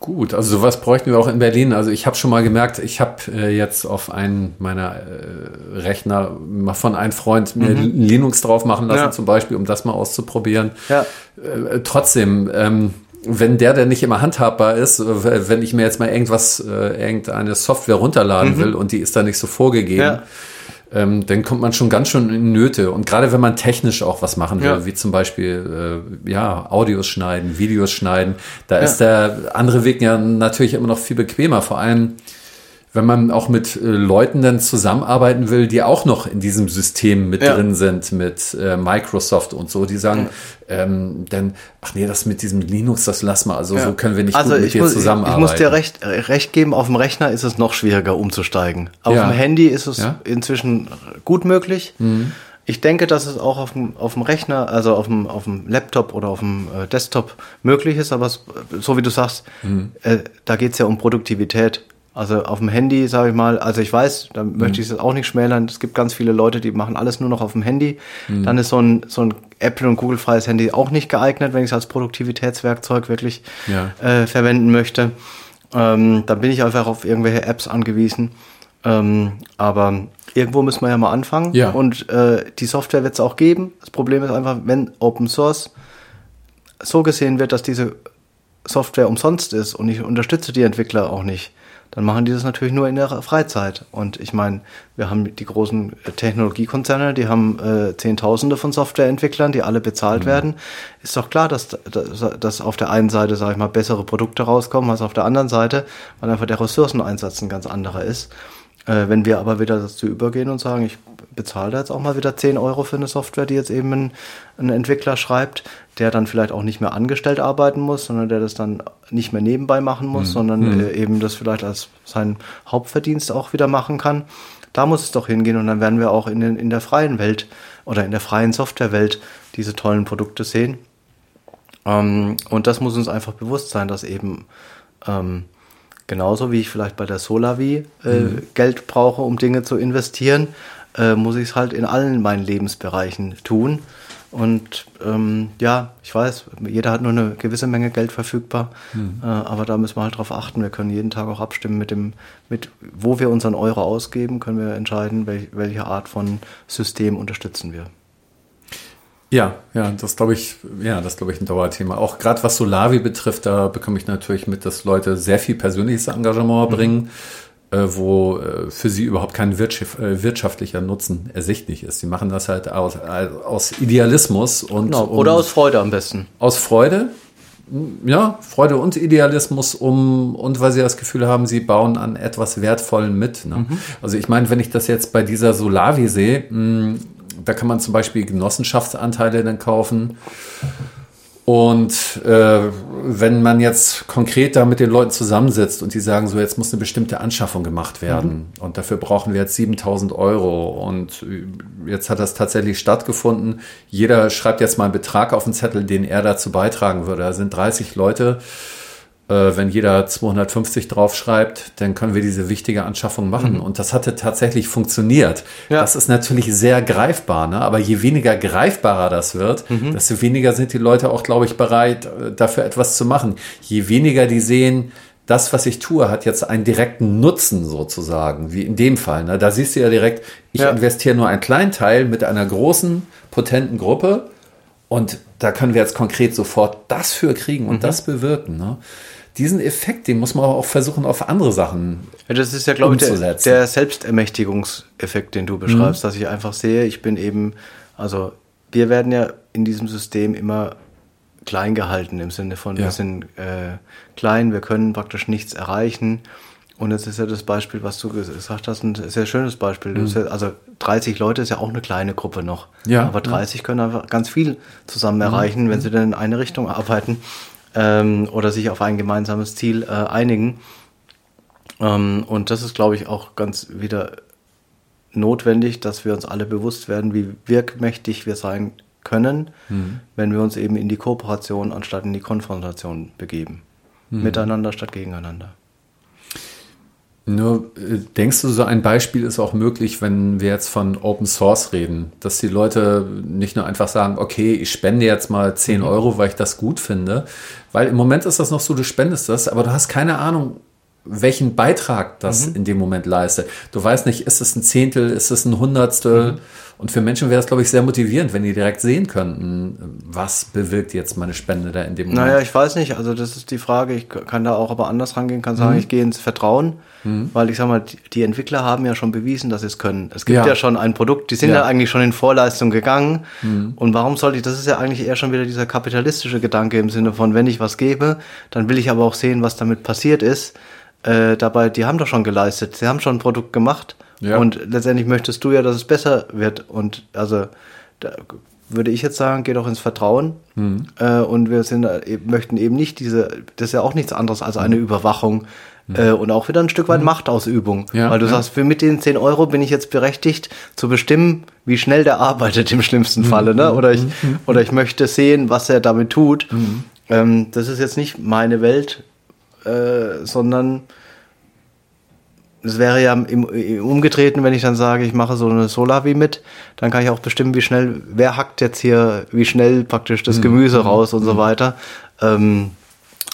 [SPEAKER 1] Gut, also sowas bräuchten wir auch in Berlin. Also ich habe schon mal gemerkt, ich habe äh, jetzt auf einen meiner äh, Rechner mal von einem Freund mir mhm. Linux drauf machen lassen, ja. zum Beispiel, um das mal auszuprobieren. Ja. Äh, trotzdem, ähm, wenn der denn nicht immer handhabbar ist, äh, wenn ich mir jetzt mal irgendwas, äh, irgendeine Software runterladen mhm. will und die ist da nicht so vorgegeben, ja. ähm, dann kommt man schon ganz schön in Nöte. Und gerade wenn man technisch auch was machen will, ja. wie zum Beispiel äh, ja, Audios schneiden, Videos schneiden, da ja. ist der andere Weg ja natürlich immer noch viel bequemer. Vor allem wenn man auch mit äh, Leuten dann zusammenarbeiten will, die auch noch in diesem System mit ja. drin sind, mit äh, Microsoft und so, die sagen, ja. ähm, dann, ach nee, das mit diesem Linux, das lass mal, also ja. so können wir nicht
[SPEAKER 2] also gut mit dir muss, zusammenarbeiten. Ich muss dir recht, recht geben, auf dem Rechner ist es noch schwieriger umzusteigen. Auf dem Handy ist es inzwischen gut möglich. Mhm. Ich denke, dass es auch auf dem, auf dem Rechner, also auf dem, auf dem Laptop oder auf dem äh, Desktop möglich ist, aber es, so wie du sagst, mhm. äh, da geht es ja um Produktivität. Also auf dem Handy, sage ich mal, also ich weiß, da mhm. möchte ich es auch nicht schmälern. Es gibt ganz viele Leute, die machen alles nur noch auf dem Handy. Mhm. Dann ist so ein, so ein Apple- und Google-freies Handy auch nicht geeignet, wenn ich es als Produktivitätswerkzeug wirklich ja. äh, verwenden möchte. Ähm, dann bin ich einfach auf irgendwelche Apps angewiesen. Ähm, aber irgendwo müssen wir ja mal anfangen. Ja. Und äh, die Software wird es auch geben. Das Problem ist einfach, wenn Open Source so gesehen wird, dass diese Software umsonst ist und ich unterstütze die Entwickler auch nicht, dann machen die das natürlich nur in der Freizeit. Und ich meine, wir haben die großen Technologiekonzerne, die haben äh, Zehntausende von Softwareentwicklern, die alle bezahlt mhm. werden. Ist doch klar, dass, dass, dass auf der einen Seite, sage ich mal, bessere Produkte rauskommen als auf der anderen Seite, weil einfach der Ressourceneinsatz ein ganz anderer ist. Äh, wenn wir aber wieder dazu übergehen und sagen, ich bezahle da jetzt auch mal wieder 10 Euro für eine Software, die jetzt eben ein, ein, Entwickler schreibt, der dann vielleicht auch nicht mehr angestellt arbeiten muss, sondern der das dann nicht mehr nebenbei machen muss, mhm. sondern. Äh, eben das vielleicht als seinen Hauptverdienst auch wieder machen kann. Da muss es doch hingehen und dann werden wir auch in, den, in der freien Welt oder in der freien Softwarewelt diese tollen Produkte sehen. Ähm, und das muss uns einfach bewusst sein, dass eben ähm, genauso wie ich vielleicht bei der Solavi äh, mhm. Geld brauche, um Dinge zu investieren, äh, muss ich es halt in allen meinen Lebensbereichen tun. Und ähm, ja, ich weiß, jeder hat nur eine gewisse Menge Geld verfügbar, mhm. äh, aber da müssen wir halt drauf achten. Wir können jeden Tag auch abstimmen mit dem, mit wo wir unseren Euro ausgeben, können wir entscheiden, welch, welche Art von System unterstützen wir.
[SPEAKER 1] Ja, ja, das glaube ich, ja, das glaube ich ein Dauerthema. Auch gerade was Solavi betrifft, da bekomme ich natürlich mit, dass Leute sehr viel persönliches Engagement mhm. bringen äh, wo äh, für sie überhaupt kein äh, wirtschaftlicher Nutzen ersichtlich ist. Sie machen das halt aus, aus Idealismus und
[SPEAKER 2] genau. oder um, aus Freude am besten.
[SPEAKER 1] Aus Freude, ja, Freude und Idealismus, um und weil sie das Gefühl haben, sie bauen an etwas Wertvollen mit. Ne? Mhm. Also ich meine, wenn ich das jetzt bei dieser Solavi sehe, mh, da kann man zum Beispiel Genossenschaftsanteile dann kaufen. Und äh, wenn man jetzt konkret da mit den Leuten zusammensitzt und die sagen so, jetzt muss eine bestimmte Anschaffung gemacht werden mhm. und dafür brauchen wir jetzt 7000 Euro und jetzt hat das tatsächlich stattgefunden. Jeder schreibt jetzt mal einen Betrag auf den Zettel, den er dazu beitragen würde. Da sind 30 Leute äh, wenn jeder 250 draufschreibt, dann können wir diese wichtige Anschaffung machen. Mhm. Und das hatte tatsächlich funktioniert. Ja. Das ist natürlich sehr greifbar, ne? aber je weniger greifbarer das wird, mhm. desto weniger sind die Leute auch, glaube ich, bereit, äh, dafür etwas zu machen. Je weniger die sehen, das, was ich tue, hat jetzt einen direkten Nutzen sozusagen, wie in dem Fall. Ne? Da siehst du ja direkt, ich ja. investiere nur einen kleinen Teil mit einer großen, potenten Gruppe und da können wir jetzt konkret sofort das für kriegen und mhm. das bewirken. Ne? diesen Effekt, den muss man auch versuchen, auf andere Sachen
[SPEAKER 2] ja, Das ist ja, glaube ich, der, der Selbstermächtigungseffekt, den du beschreibst, mhm. dass ich einfach sehe, ich bin eben, also wir werden ja in diesem System immer klein gehalten, im Sinne von, ja. wir sind äh, klein, wir können praktisch nichts erreichen. Und jetzt ist ja das Beispiel, was du gesagt hast, ein sehr schönes Beispiel. Mhm. Also 30 Leute ist ja auch eine kleine Gruppe noch. Ja, Aber 30 ja. können einfach ganz viel zusammen erreichen, mhm. wenn sie dann in eine Richtung arbeiten ähm, oder sich auf ein gemeinsames Ziel äh, einigen. Ähm, und das ist, glaube ich, auch ganz wieder notwendig, dass wir uns alle bewusst werden, wie wirkmächtig wir sein können, mhm. wenn wir uns eben in die Kooperation anstatt in die Konfrontation begeben. Mhm. Miteinander statt gegeneinander.
[SPEAKER 1] Nur äh, denkst du, so ein Beispiel ist auch möglich, wenn wir jetzt von Open Source reden, dass die Leute nicht nur einfach sagen, okay, ich spende jetzt mal 10 mhm. Euro, weil ich das gut finde, weil im Moment ist das noch so, du spendest das, aber du hast keine Ahnung, welchen Beitrag das mhm. in dem Moment leistet. Du weißt nicht, ist es ein Zehntel, ist es ein Hundertstel? Mhm. Und für Menschen wäre es, glaube ich, sehr motivierend, wenn die direkt sehen könnten, was bewirkt jetzt meine Spende da in dem
[SPEAKER 2] Moment. Naja, ich weiß nicht. Also das ist die Frage. Ich kann da auch aber anders rangehen, kann sagen, mhm. ich gehe ins Vertrauen, mhm. weil ich sage mal, die Entwickler haben ja schon bewiesen, dass sie es können. Es gibt ja. ja, schon ein Produkt, die sind ja, ja eigentlich schon in Vorleistung gegangen. Mhm. Und warum sollte ich, das ist ja eigentlich eher schon wieder dieser kapitalistische Gedanke im Sinne von, wenn ich was gebe, dann will ich aber auch sehen, was damit passiert ist. Äh, dabei, die haben doch schon geleistet, sie haben schon ein Produkt gemacht ja. und letztendlich möchtest du ja, dass es besser wird. Und also da würde ich jetzt sagen, geh doch ins Vertrauen. Mhm. Äh, und wir sind, äh, möchten eben nicht diese, das ist ja auch nichts anderes als eine mhm. Überwachung mhm. äh, und auch wieder ein Stück weit mhm. Machtausübung. Ja, Weil du ja. sagst, für mit den 10 Euro bin ich jetzt berechtigt zu bestimmen, wie schnell der arbeitet im schlimmsten. Falle. Ne? Oder, ich, oder ich möchte sehen, was er damit tut. Ähm, das ist jetzt nicht meine Welt, äh, sondern es wäre ja im, im, Umgedrehten, wenn ich dann sage, ich mache so eine Solavi mit, dann kann ich auch bestimmen, wie schnell, wer hackt jetzt hier, wie schnell praktisch das mhm. Gemüse mhm. raus und so mhm. weiter. Ähm,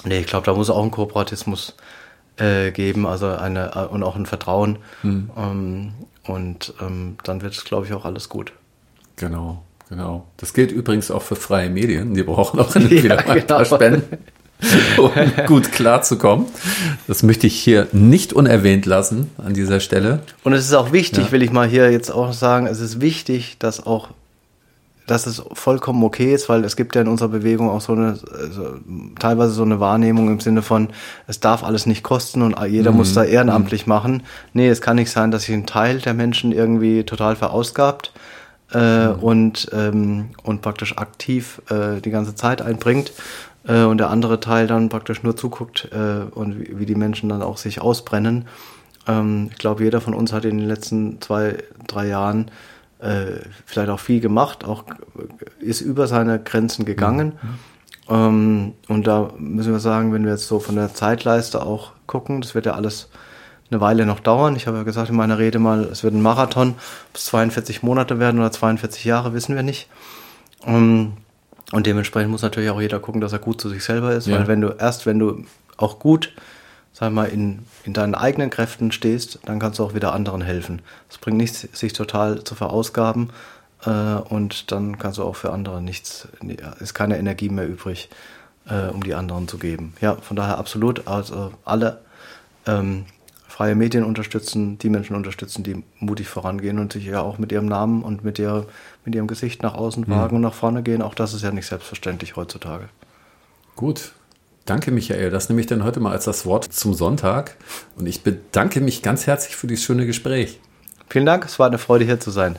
[SPEAKER 2] nee, ich glaube, da muss auch ein Kooperatismus äh, geben, also eine äh, und auch ein Vertrauen. Mhm. Ähm, und ähm, dann wird es, glaube ich, auch alles gut.
[SPEAKER 1] Genau, genau. Das gilt übrigens auch für freie Medien. Die brauchen auch ja, wieder genau. Spenden. Um gut klarzukommen. Das möchte ich hier nicht unerwähnt lassen an dieser Stelle.
[SPEAKER 2] Und es ist auch wichtig, ja. will ich mal hier jetzt auch sagen, es ist wichtig, dass auch dass es vollkommen okay ist, weil es gibt ja in unserer Bewegung auch so eine, also teilweise so eine Wahrnehmung im Sinne von, es darf alles nicht kosten und jeder mhm. muss da ehrenamtlich mhm. machen. Nee, es kann nicht sein, dass sich ein Teil der Menschen irgendwie total verausgabt äh, mhm. und, ähm, und praktisch aktiv äh, die ganze Zeit einbringt äh, und der andere Teil dann praktisch nur zuguckt äh, und wie, wie, die Menschen dann auch sich ausbrennen. Ähm, ich glaube, jeder von uns hat in den letzten zwei, drei Jahren äh, vielleicht auch viel gemacht, auch ist über seine Grenzen gegangen. Mhm. Ähm, und da müssen wir sagen, wenn wir jetzt so von der Zeitleiste auch gucken, das wird ja alles eine Weile noch dauern. Ich habe ja gesagt in meiner Rede mal, es wird ein Marathon, ob es 42 Monate werden oder 42 Jahre, wissen wir nicht. Ähm, und dementsprechend muss natürlich auch jeder gucken, dass er gut zu sich selber ist, ja. weil wenn du erst, wenn du auch gut sag mal, in, in deinen eigenen Kräften stehst, dann kannst du auch wieder anderen helfen. Es bringt nichts, sich total zu verausgaben äh, und dann kannst du auch für andere nichts, ist keine Energie mehr übrig, äh, um die anderen zu geben. Ja, von daher absolut, also alle ähm, freie Medien unterstützen, die Menschen unterstützen, die mutig vorangehen und sich ja auch mit ihrem Namen und mit, ihrer, mit ihrem Gesicht nach außen wagen mhm. und nach vorne gehen. Auch das ist ja nicht selbstverständlich heutzutage.
[SPEAKER 1] Gut, Danke, Michael. Das nehme ich dann heute mal als das Wort zum Sonntag. Und ich bedanke mich ganz herzlich für dieses schöne Gespräch.
[SPEAKER 2] Vielen Dank. Es war eine Freude, hier zu sein.